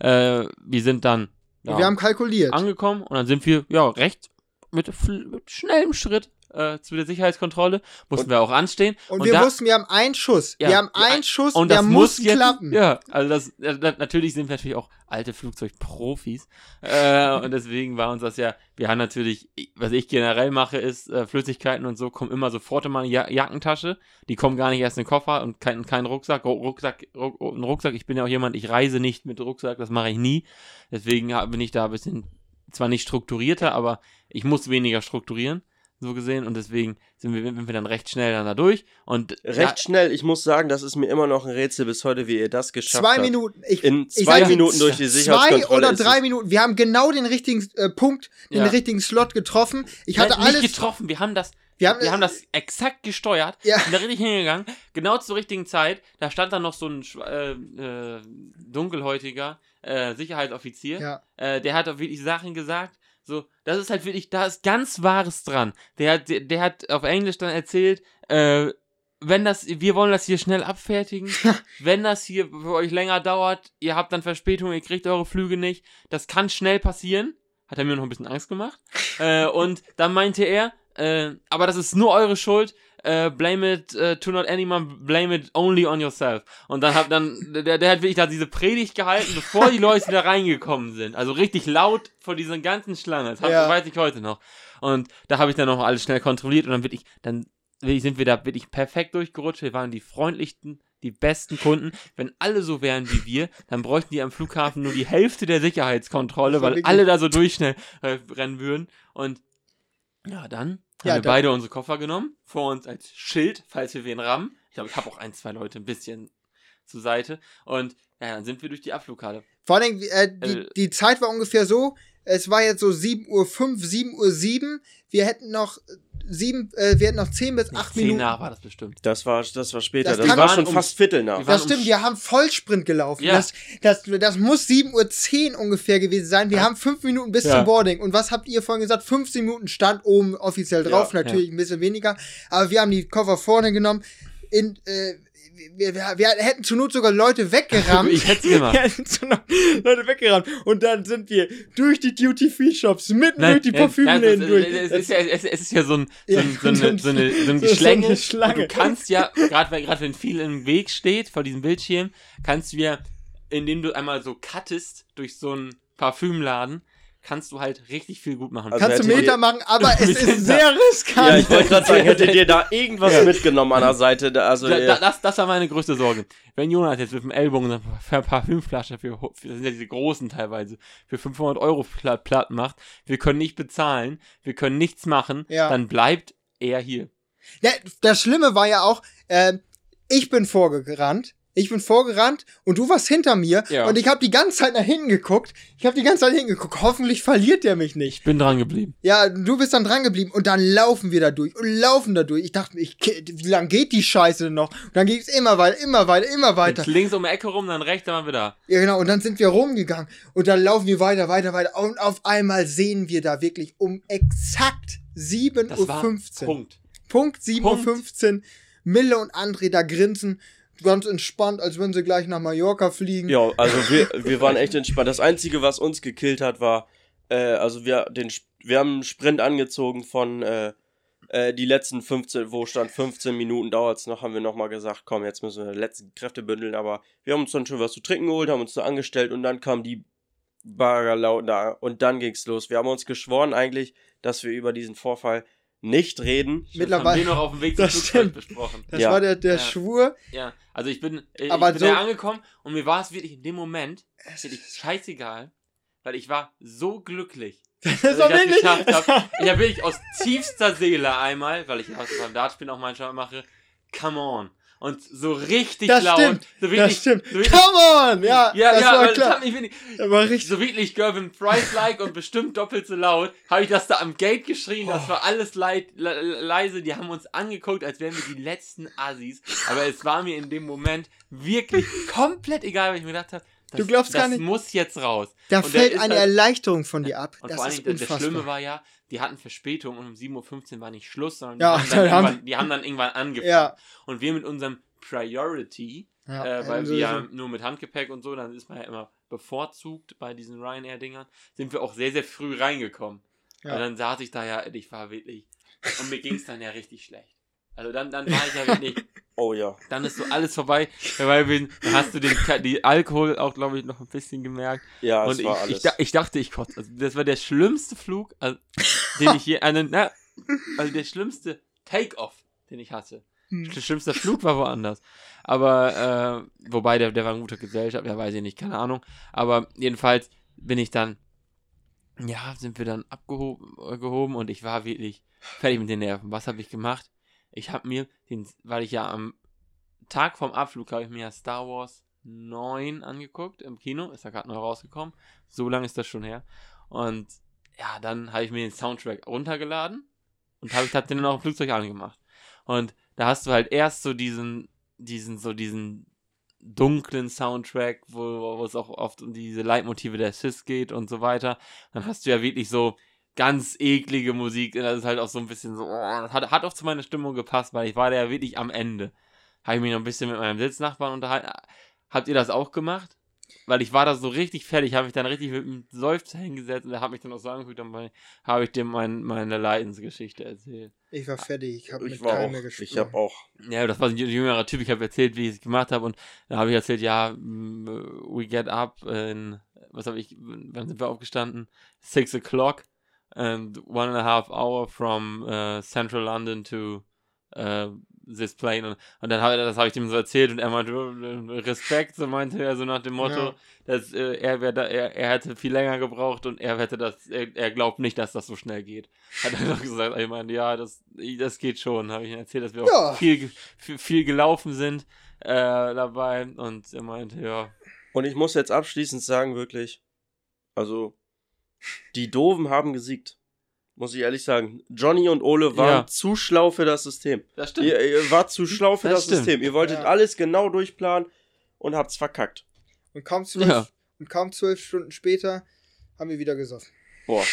Äh, wir sind dann ja, Wir haben kalkuliert. angekommen und dann sind wir ja recht mit, mit schnellem Schritt äh, zu der Sicherheitskontrolle. Mussten Und- wir auch anstehen. Und, wir da, wussten, wir haben einen Schuss. Ja, wir haben einen Schuss, und der das muss jetzt, klappen. Ja, also das, na- natürlich sind wir natürlich auch alte Flugzeugprofis äh, und deswegen war uns das ja, wir haben natürlich, was ich generell mache, ist äh, Flüssigkeiten und so kommen immer sofort in meine ja Jackentasche, die kommen gar nicht erst in den Koffer und kein, kein Rucksack, Ru- Rucksack, Ruck, ein Rucksack, ich bin ja auch jemand, ich reise nicht mit Rucksack, das mache ich nie, deswegen bin ich da ein bisschen, zwar nicht strukturierter, aber ich muss weniger strukturieren, so gesehen und deswegen sind wir, sind wir dann recht schnell dann da durch und Recht schnell, ich muss sagen, das ist mir immer noch ein Rätsel bis heute, wie ihr das geschafft Zwei habt. Minuten. Ich, In ich zwei dir, Minuten durch die Zwei Sicherheitskontrolle. oder ist drei Minuten. Wir haben genau den richtigen äh, Punkt, den Ja. richtigen Slot getroffen. Ich hatte Nein, nicht alles. getroffen, wir haben das Wir haben, Wir haben das exakt gesteuert, Ja. sind da richtig hingegangen, genau zur richtigen Zeit. Da stand dann noch so ein äh, äh, dunkelhäutiger äh, Sicherheitsoffizier. Ja. Äh, der hat auch wirklich Sachen gesagt. So, das ist halt wirklich, da ist ganz Wahres dran. Der hat, der, der hat auf Englisch dann erzählt, äh, wenn das, wir wollen das hier schnell abfertigen. wenn das hier für euch länger dauert, ihr habt dann Verspätung, ihr kriegt eure Flüge nicht. Das kann schnell passieren. Hat er mir noch ein bisschen Angst gemacht. äh, und dann meinte er, äh, aber das ist nur eure Schuld. Äh, blame it äh, to not anyone, blame it only on yourself. Und dann hat dann, der, der hat wirklich da diese Predigt gehalten, bevor die Leute da reingekommen sind. Also richtig laut vor dieser ganzen Schlange. Das hab, Ja. weiß ich heute noch. Und da habe ich dann noch alles schnell kontrolliert und dann wirklich, dann wirklich sind wir da wirklich perfekt durchgerutscht. Wir waren die freundlichsten, die besten Kunden. Wenn alle so wären wie wir, dann bräuchten die am Flughafen nur die Hälfte der Sicherheitskontrolle, weil alle da so durchschnell äh, rennen würden. Und ja, dann Ja, haben wir beide unsere Koffer genommen, vor uns als Schild, falls wir wen rammen. Ich glaube, ich habe auch ein, zwei Leute ein bisschen zur Seite. Und ja, dann sind wir durch die Abflughalle. Vor allem, äh, die, Äh, die Zeit war ungefähr so, es war jetzt so 7.05 Uhr, 7.07 Uhr. Wir hätten noch sieben, äh, wir hätten noch 10 bis 8 Zehn Minuten. nach war das bestimmt. Das war, das war später. Das Das, war schon waren fast Viertel nach. Das um stimmt, Sch- wir haben Vollsprint gelaufen. Ja. Das, das, das muss 7.10 Uhr ungefähr gewesen sein. Wir Ja. haben 5 Minuten bis Ja. zum Boarding. Und was habt ihr vorhin gesagt? 15 Minuten stand oben offiziell drauf, Ja. natürlich ein bisschen weniger. Aber wir haben die Koffer vorne genommen. In, äh, wir, wir, wir hätten zur Not sogar Leute weggerammt. Ich hätte gemacht. Wir hätten zur Not Leute weggerammt. Und dann sind wir durch die Duty-Free-Shops, mitten durch die äh, Parfümläden nein, durch. Es, es, ist ja, es, es ist ja so, ein, so, Ja, so, eine, so, eine, so ein so Geschlänge. eine Schlange. Und Du kannst ja, gerade wenn viel im Weg steht, vor diesem Bildschirm, kannst du ja, indem du einmal so cuttest durch so einen Parfümladen, kannst du halt richtig viel gut machen. Also Kannst du Meter machen, aber es ist sehr riskant. Ja, ich wollte gerade sagen, hättet ihr da irgendwas mitgenommen an der Seite? Da, also, Da, da, das, das war meine größte Sorge. Wenn Jonas jetzt mit dem Ellbogen eine Parfümflasche für, für das sind ja diese großen teilweise, für 500 Euro platt, platt macht, wir können nicht bezahlen, wir können nichts machen, Ja. dann bleibt er hier. Ja, das Schlimme war ja auch, äh, ich bin vorgerannt. Ich bin vorgerannt und du warst hinter mir Ja. und ich habe die ganze Zeit nach hinten geguckt. Ich habe die ganze Zeit hingeguckt. Hoffentlich verliert der mich nicht. Ich bin dran geblieben. Ja, du bist dann dran geblieben und dann laufen wir da durch und laufen da durch. Ich dachte, mir, ich, wie lange geht die Scheiße denn noch? Und dann ging es immer weiter, immer weiter, immer weiter. Jetzt links um die Ecke rum, dann rechts, dann waren wir da. Ja, genau. Und dann sind wir rumgegangen und dann laufen wir weiter, weiter, weiter. Und auf einmal sehen wir da wirklich um exakt 7.15 Das war Uhr. Punkt. Punkt 7.15 Uhr. Mille und André da grinsen. Ganz entspannt, als wenn sie gleich nach Mallorca fliegen. Ja, also wir, wir waren echt entspannt. Das Einzige, was uns gekillt hat, war, äh, also wir, den, wir haben einen Sprint angezogen von äh, äh, die letzten 15, wo stand 15 Minuten dauert's noch, haben wir nochmal gesagt, komm, jetzt müssen wir die letzten Kräfte bündeln, aber wir haben uns dann schon was zu trinken geholt, haben uns da angestellt und dann kam die Bagger laut da und dann ging's los. Wir haben uns geschworen eigentlich, dass wir über diesen Vorfall nicht reden. Mittlerweile- Das haben wir noch auf dem Weg zum Flugzeug stimmt. besprochen. Das Ja. war der, der Ja. Schwur. Ja, also ich bin, äh, Aber ich bin so- da angekommen und mir war es wirklich in dem Moment wirklich scheißegal, weil ich war so glücklich. Das dass war ich das geschafft habe. Ich habe wirklich aus tiefster Seele einmal, weil ich auch beim Dartspielen auch manchmal mache, come on. Und so richtig Das laut. stimmt, So wirklich, Das stimmt. So wirklich, Come on! Ja, ja, das ja, war aber klar. Das Das war richtig. so wirklich Gervin Price-like und bestimmt doppelt so laut, habe ich das da am Gate geschrien, das Oh. war alles leid, le leise, die haben uns angeguckt, als wären wir die letzten Assis, aber es war mir in dem Moment wirklich komplett egal, weil ich mir gedacht habe, das, Du glaubst das gar nicht. muss jetzt raus. Da Und fällt eine halt- Erleichterung von dir ab. Und das vor allem, ist unfassbar. Schlimme war ja, die hatten Verspätung und um 7.15 Uhr war nicht Schluss, sondern die, Ja, haben, dann dann haben- irgendwann, die haben dann irgendwann angefangen. Ja. Und wir mit unserem Priority Ja, äh, weil also wir ja nur mit Handgepäck und so, dann ist man ja immer bevorzugt bei diesen Ryanair-Dingern, sind wir auch sehr, sehr früh reingekommen. Ja. Und dann saß ich da ja, ich war wirklich, und mir ging es dann ja richtig schlecht. Also dann, dann war ich ja wirklich, Oh ja. dann ist so alles vorbei, weil wir, dann hast du den, die Alkohol auch, glaube ich, noch ein bisschen gemerkt. Ja, und es ich, war ich, alles. da- ich dachte, ich kotze. Also das war der schlimmste Flug, also, den ich je, also, na, also der schlimmste Take-Off, den ich hatte. Hm. Der schlimmste Flug war woanders. Aber, äh, wobei, der, der war in guter Gesellschaft, ja, weiß ich nicht, keine Ahnung. Aber jedenfalls bin ich dann, ja, sind wir dann abgehoben äh, gehoben und ich war wirklich fertig mit den Nerven. Was habe ich gemacht? Ich habe mir, den, weil ich ja am Tag vom Abflug habe ich mir ja Star Wars 9 angeguckt im Kino. Ist ja gerade neu rausgekommen. So lange ist das schon her. Und ja, dann habe ich mir den Soundtrack runtergeladen und habe ich hab den dann auch im Flugzeug angemacht. Und da hast du halt erst so diesen, diesen, so diesen dunklen Soundtrack, wo, wo es auch oft um diese Leitmotive der Sis geht und so weiter. Dann hast du ja wirklich so ganz eklige Musik. und Das ist halt auch so ein bisschen so, oh, das hat, hat auch zu meiner Stimmung gepasst, weil ich war da ja wirklich am Ende. Habe ich mich noch ein bisschen mit meinem Sitznachbarn unterhalten. Habt ihr das auch gemacht? Weil ich war da so richtig fertig, habe mich dann richtig mit einem Seufzer hingesetzt und er hat mich dann auch so angeguckt, dann habe ich dem mein, meine Leidensgeschichte erzählt. Ich war fertig, ich habe mit keinem auch. mehr gesprochen. Ich habe auch. Ja, das war ein jüngerer Typ, ich habe erzählt, wie ich es gemacht habe und da habe ich erzählt, ja, we get up in, was habe ich, wann sind wir aufgestanden? Six o'clock and one and a half hour from uh, central London to uh, this plane und, und dann habe das habe ich dem so erzählt und er meinte, äh, Respekt, so meinte er so nach dem Motto, Ja. dass äh, er, wär da, er, er hätte viel länger gebraucht und er hätte das, er, er glaubt nicht, dass das so schnell geht. Hat er doch gesagt, ich meine, ja, das, das geht schon, habe ich ihm erzählt, dass wir Ja. auch viel, viel gelaufen sind äh, dabei und er meinte, ja, Und ich muss jetzt abschließend sagen, wirklich, also, die Doofen haben gesiegt. Muss ich ehrlich sagen. Johnny und Ole waren Ja. zu schlau für das System. das stimmt. Ihr, ihr wart zu schlau für Das das. System. Ihr wolltet Ja. alles genau durchplanen und habt's verkackt. Und kaum zwölf, Ja. und kaum zwölf Stunden später haben wir wieder gesoffen. Boah.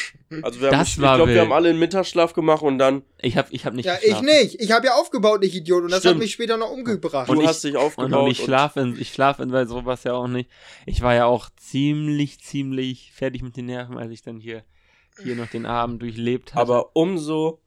Also wir haben, Das ich, ich war glaube, wir haben alle einen Mittagsschlaf gemacht und dann Ich habe ich hab nicht ja, ich geschlafen. nicht. Ich habe ja aufgebaut, ich Idiot. Und das Stimmt. hat mich später noch umgebracht. du Und ich- hast dich Und, aufgebaut. und ich schlafe in, ich schlafe in, weil sowas ja auch nicht. Ich war ja auch ziemlich, ziemlich fertig mit den Nerven, als ich dann hier, hier noch den Abend durchlebt habe. Aber umso,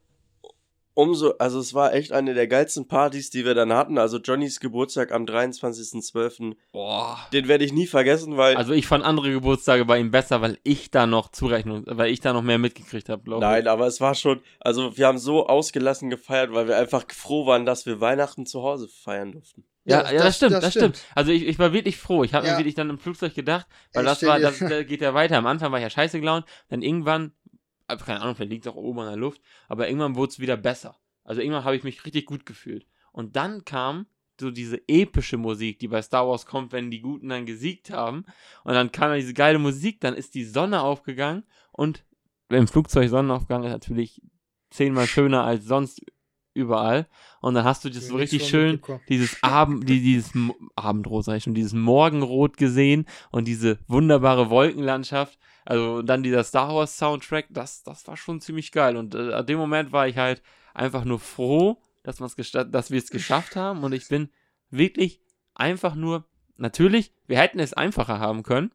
umso, also es war echt eine der geilsten Partys, die wir dann hatten. Also Johnnys Geburtstag am 23.12., boah. den werde ich nie vergessen, weil Also ich fand andere Geburtstage bei ihm besser, weil ich da noch Zurechnung, weil ich da noch mehr mitgekriegt habe, glaube ich. Nein, aber es war schon, also wir haben so ausgelassen gefeiert, weil wir einfach froh waren, dass wir Weihnachten zu Hause feiern durften. Ja, ja, das, stimmt, das, stimmt. Also ich, ich war wirklich froh. Ich habe Ja. mir wirklich dann im Flugzeug gedacht, weil Ey, das war, das, das geht ja weiter. Am Anfang war ich ja scheiße gelaunt, dann irgendwann, keine Ahnung, vielleicht liegt es auch oben in der Luft, aber irgendwann wurde es wieder besser. Also irgendwann habe ich mich richtig gut gefühlt. Und dann kam so diese epische Musik, die bei Star Wars kommt, wenn die Guten dann gesiegt haben. Und dann kam diese geile Musik, dann ist die Sonne aufgegangen und im Flugzeug Sonnenaufgang ist natürlich zehnmal schöner als sonst überall. Und dann hast du das so richtig schön, dieses Abend, die, dieses Abendrot, sag ich schon, dieses Morgenrot gesehen und diese wunderbare Wolkenlandschaft. Also dann dieser Star Wars Soundtrack, das, das war schon ziemlich geil. Und äh, an dem Moment war ich halt einfach nur froh, dass, dass wir es geschafft haben. Und ich bin wirklich einfach nur, natürlich, wir hätten es einfacher haben können.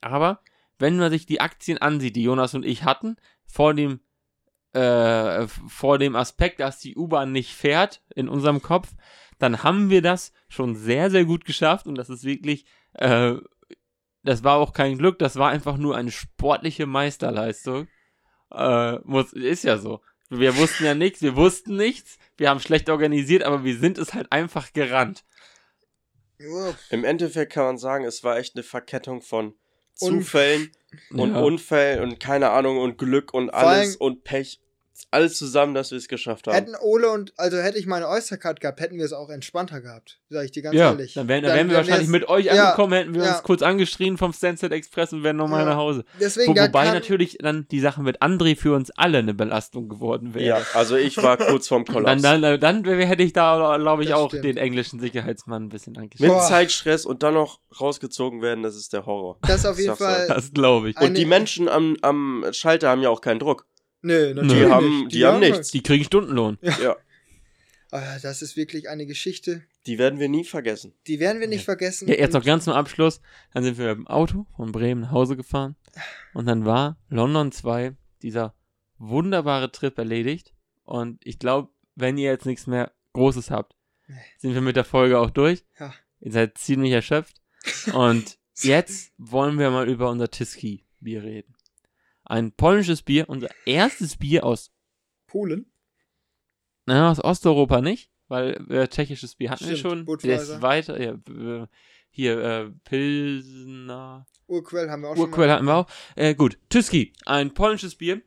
Aber wenn man sich die Aktien ansieht, die Jonas und ich hatten, vor dem äh, vor dem Aspekt, dass die U-Bahn nicht fährt in unserem Kopf, dann haben wir das schon sehr, sehr gut geschafft und das ist wirklich, äh, das war auch kein Glück, das war einfach nur eine sportliche Meisterleistung. Äh, muss, ist ja so. Wir wussten ja nichts, wir wussten nichts, wir haben schlecht organisiert, aber wir sind es halt einfach gerannt. Im Endeffekt kann man sagen, es war echt eine Verkettung von Und- Zufällen und Ja. Unfällen und keine Ahnung und Glück und alles allem- und Pech. Alles zusammen, dass wir es geschafft haben. Hätten Ole und, also hätte ich meine Oystercard gehabt, hätten wir es auch entspannter gehabt. Sag ich dir ganz ja, ehrlich. dann wären, dann wären wir wahrscheinlich wär's- mit euch ja, angekommen, hätten wir ja. uns kurz angeschrien vom Sunset Express und wären nochmal Ja. nach Hause. Deswegen, Wo, wobei natürlich dann die Sache mit André für uns alle eine Belastung geworden wäre. ja, also ich war kurz vorm Dann, Kollaps. dann, dann, dann hätte ich da, glaube ich, Das auch stimmt. den englischen Sicherheitsmann ein bisschen Mit angeschrieben. Boah. Zeitstress und dann noch rausgezogen werden, das ist der Horror. das auf jeden. Fall. Das glaube ich. Und die Menschen am, am Schalter haben ja auch keinen Druck. Nö, natürlich Die haben- nicht. die haben nichts. Die kriegen Stundenlohn. Ja. Ah, das ist wirklich eine Geschichte, Die werden wir nie vergessen. die werden wir nicht vergessen. Ja, jetzt noch ganz zum Abschluss. Dann sind wir mit dem Auto von Bremen nach Hause gefahren. Und dann war London 2, dieser wunderbare Trip erledigt. Und ich glaube, wenn ihr jetzt nichts mehr Großes habt, Nee. sind wir mit der Folge auch durch. Ja. Ihr seid ziemlich erschöpft. Und jetzt wollen wir mal über unser Tiski-Bier reden. Ein polnisches Bier, unser erstes Bier aus, Polen. naja, aus Osteuropa nicht, weil äh, tschechisches Bier hatten wir Stimmt, schon. Budweiser. Ist weiter, ja, äh, hier, äh, Pilsner. Urquell haben wir auch schon Urquell mal. hatten wir auch. Äh, gut, Tyski, ein polnisches Bier.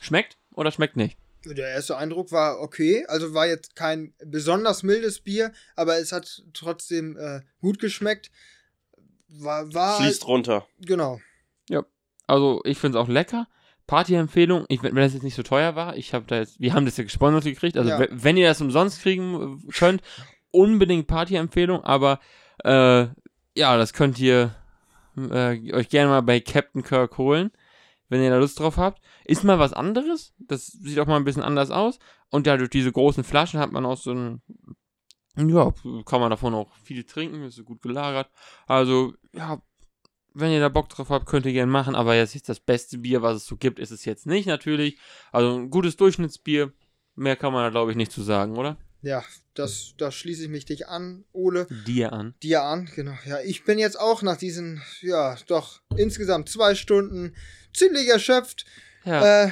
Schmeckt oder schmeckt nicht? Der erste Eindruck war okay. Also war jetzt kein besonders mildes Bier, aber es hat trotzdem äh, gut geschmeckt. War, war Fließt runter. genau. Also, ich finde es auch lecker. Party-Empfehlung, ich, wenn das jetzt nicht so teuer war, ich habe da jetzt, wir haben das ja gesponsert gekriegt, also Ja. we- wenn ihr das umsonst kriegen äh, könnt, unbedingt Party-Empfehlung, aber äh, ja, das könnt ihr äh, euch gerne mal bei Captain Kirk holen, wenn ihr da Lust drauf habt. Ist mal was anderes, das sieht auch mal ein bisschen anders aus und ja, durch diese großen Flaschen hat man auch so ein, ja, kann man davon auch viel trinken, ist so gut gelagert. Also, ja, wenn ihr da Bock drauf habt, könnt ihr gerne machen, aber jetzt ist das beste Bier, was es so gibt, ist es jetzt nicht natürlich. Also ein gutes Durchschnittsbier, mehr kann man da glaube ich nicht zu sagen, oder? Ja, das, da schließe ich mich dich an, Ole. Dir an. Dir an, genau. Ja, ich bin jetzt auch nach diesen, ja, doch insgesamt zwei Stunden ziemlich erschöpft. Ja. Äh,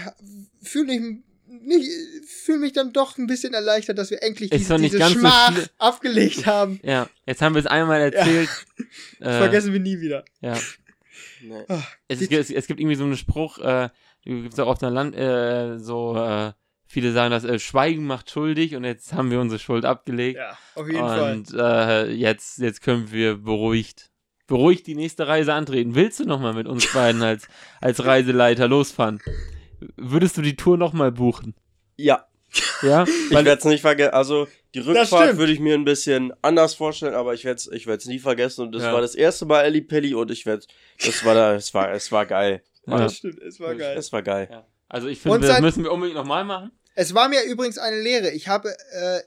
fühle mich nicht, fühle mich dann doch ein bisschen erleichtert, dass wir endlich diese, diese so Schmach schlimm. abgelegt haben. ja, jetzt haben wir es einmal erzählt. Das Äh, vergessen wir nie wieder. ja. Nee. Ah, Es, ist, es, es gibt irgendwie so einen Spruch, äh, gibt es auch auf der Land, äh, so, äh, viele sagen, dass äh, Schweigen macht schuldig und jetzt haben wir unsere Schuld abgelegt. ja, auf jeden Fall. und äh, jetzt, jetzt können wir beruhigt, beruhigt die nächste Reise antreten. Willst du nochmal mit uns beiden als, als Reiseleiter losfahren? Würdest du die Tour nochmal buchen? Ja, Ja? ich werde es nicht vergessen. Also die Rückfahrt würde ich mir ein bisschen anders vorstellen, aber ich werde es ich werd's nie vergessen. Und das Ja. war das erste Mal Ellie Pelli und ich werde das war da, es war, es war geil. Ja. Das stimmt, es war geil. Es war geil. ja. Also ich Und finde, das müssen wir unbedingt nochmal machen. Es war mir übrigens eine Lehre. Ich habe äh,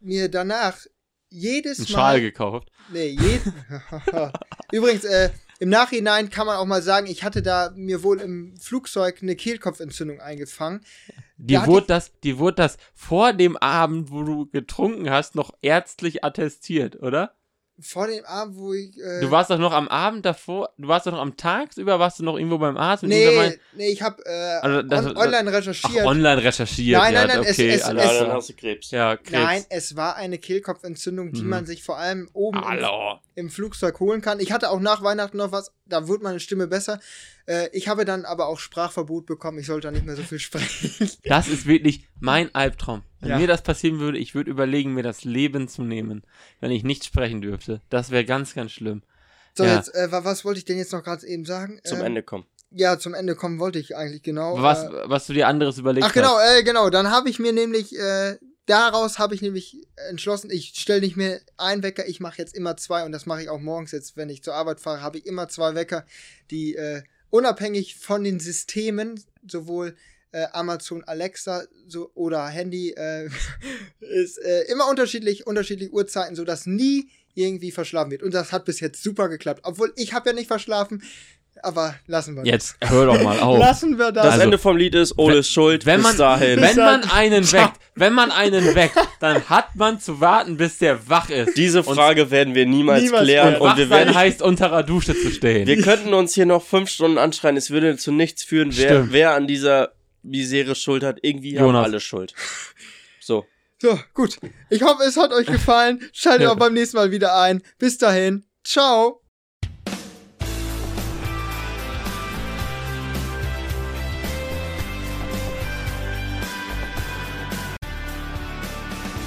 mir danach jedes Einen Mal. Schal gekauft. Nee, je Übrigens, äh, im Nachhinein kann man auch mal sagen, ich hatte da mir wohl im Flugzeug eine Kehlkopfentzündung eingefangen. Die Ja, wurde das, die wurde das vor dem Abend, wo du getrunken hast, noch ärztlich attestiert, oder? Vor dem Abend, wo ich. Äh, Du warst doch noch am Abend davor, du warst doch noch am Tagsüber, warst du noch irgendwo beim Arzt? Nee, meint- nee, ich habe äh, Also das- on online Ach, recherchiert. online recherchiert. Nein, nein, nein, es- okay, es- alles Ja, es- dann hast du Krebs. Ja, Krebs. Nein, es war eine Kehlkopfentzündung, die Mhm. man sich vor allem oben Hallo. Im Flugzeug holen kann. Ich hatte auch nach Weihnachten noch was, da wurde meine Stimme besser. Äh, ich habe dann aber auch Sprachverbot bekommen, ich sollte da nicht mehr so viel sprechen. Das ist wirklich mein Albtraum. Wenn Ja. mir das passieren würde, ich würde überlegen, mir das Leben zu nehmen, wenn ich nicht sprechen dürfte. Das wäre ganz, ganz schlimm. So, Ja. jetzt, äh, wa- was wollte ich denn jetzt noch gerade eben sagen? Zum Ähm, Ende kommen. Ja, zum Ende kommen wollte ich eigentlich genau. Was, äh, was du dir anderes überlegt ach genau, hast. äh, genau. Dann habe ich mir nämlich, äh, daraus habe ich nämlich entschlossen, ich stelle nicht mehr einen Wecker, ich mache jetzt immer zwei und das mache ich auch morgens jetzt, wenn ich zur Arbeit fahre, habe ich immer zwei Wecker, die äh, unabhängig von den Systemen, sowohl äh, Amazon Alexa so, oder Handy, äh, ist äh, immer unterschiedlich, unterschiedliche Uhrzeiten, sodass nie irgendwie verschlafen wird. Und das hat bis jetzt super geklappt. Obwohl ich habe ja nicht verschlafen, aber lassen wir Jetzt hör doch mal das. auf. Lassen wir das. Das Also, Ende vom Lied ist, Ole ist schuld, wenn bis man- dahin. Wenn man einen weckt, wenn man einen weckt, dann hat man zu warten, bis der wach ist. Diese Und- Frage werden wir niemals, Niemals klären und wach wir sein werden heißt, unter der Dusche zu stehen. Wir könnten uns hier noch fünf Stunden anschreien, es würde zu nichts führen, wer, wer an dieser Misere Schuld hat. Irgendwie haben Jonas. alle Schuld. So. So, gut. Ich hoffe, es hat euch gefallen. Schaltet auch beim nächsten Mal wieder ein. Bis dahin. Ciao.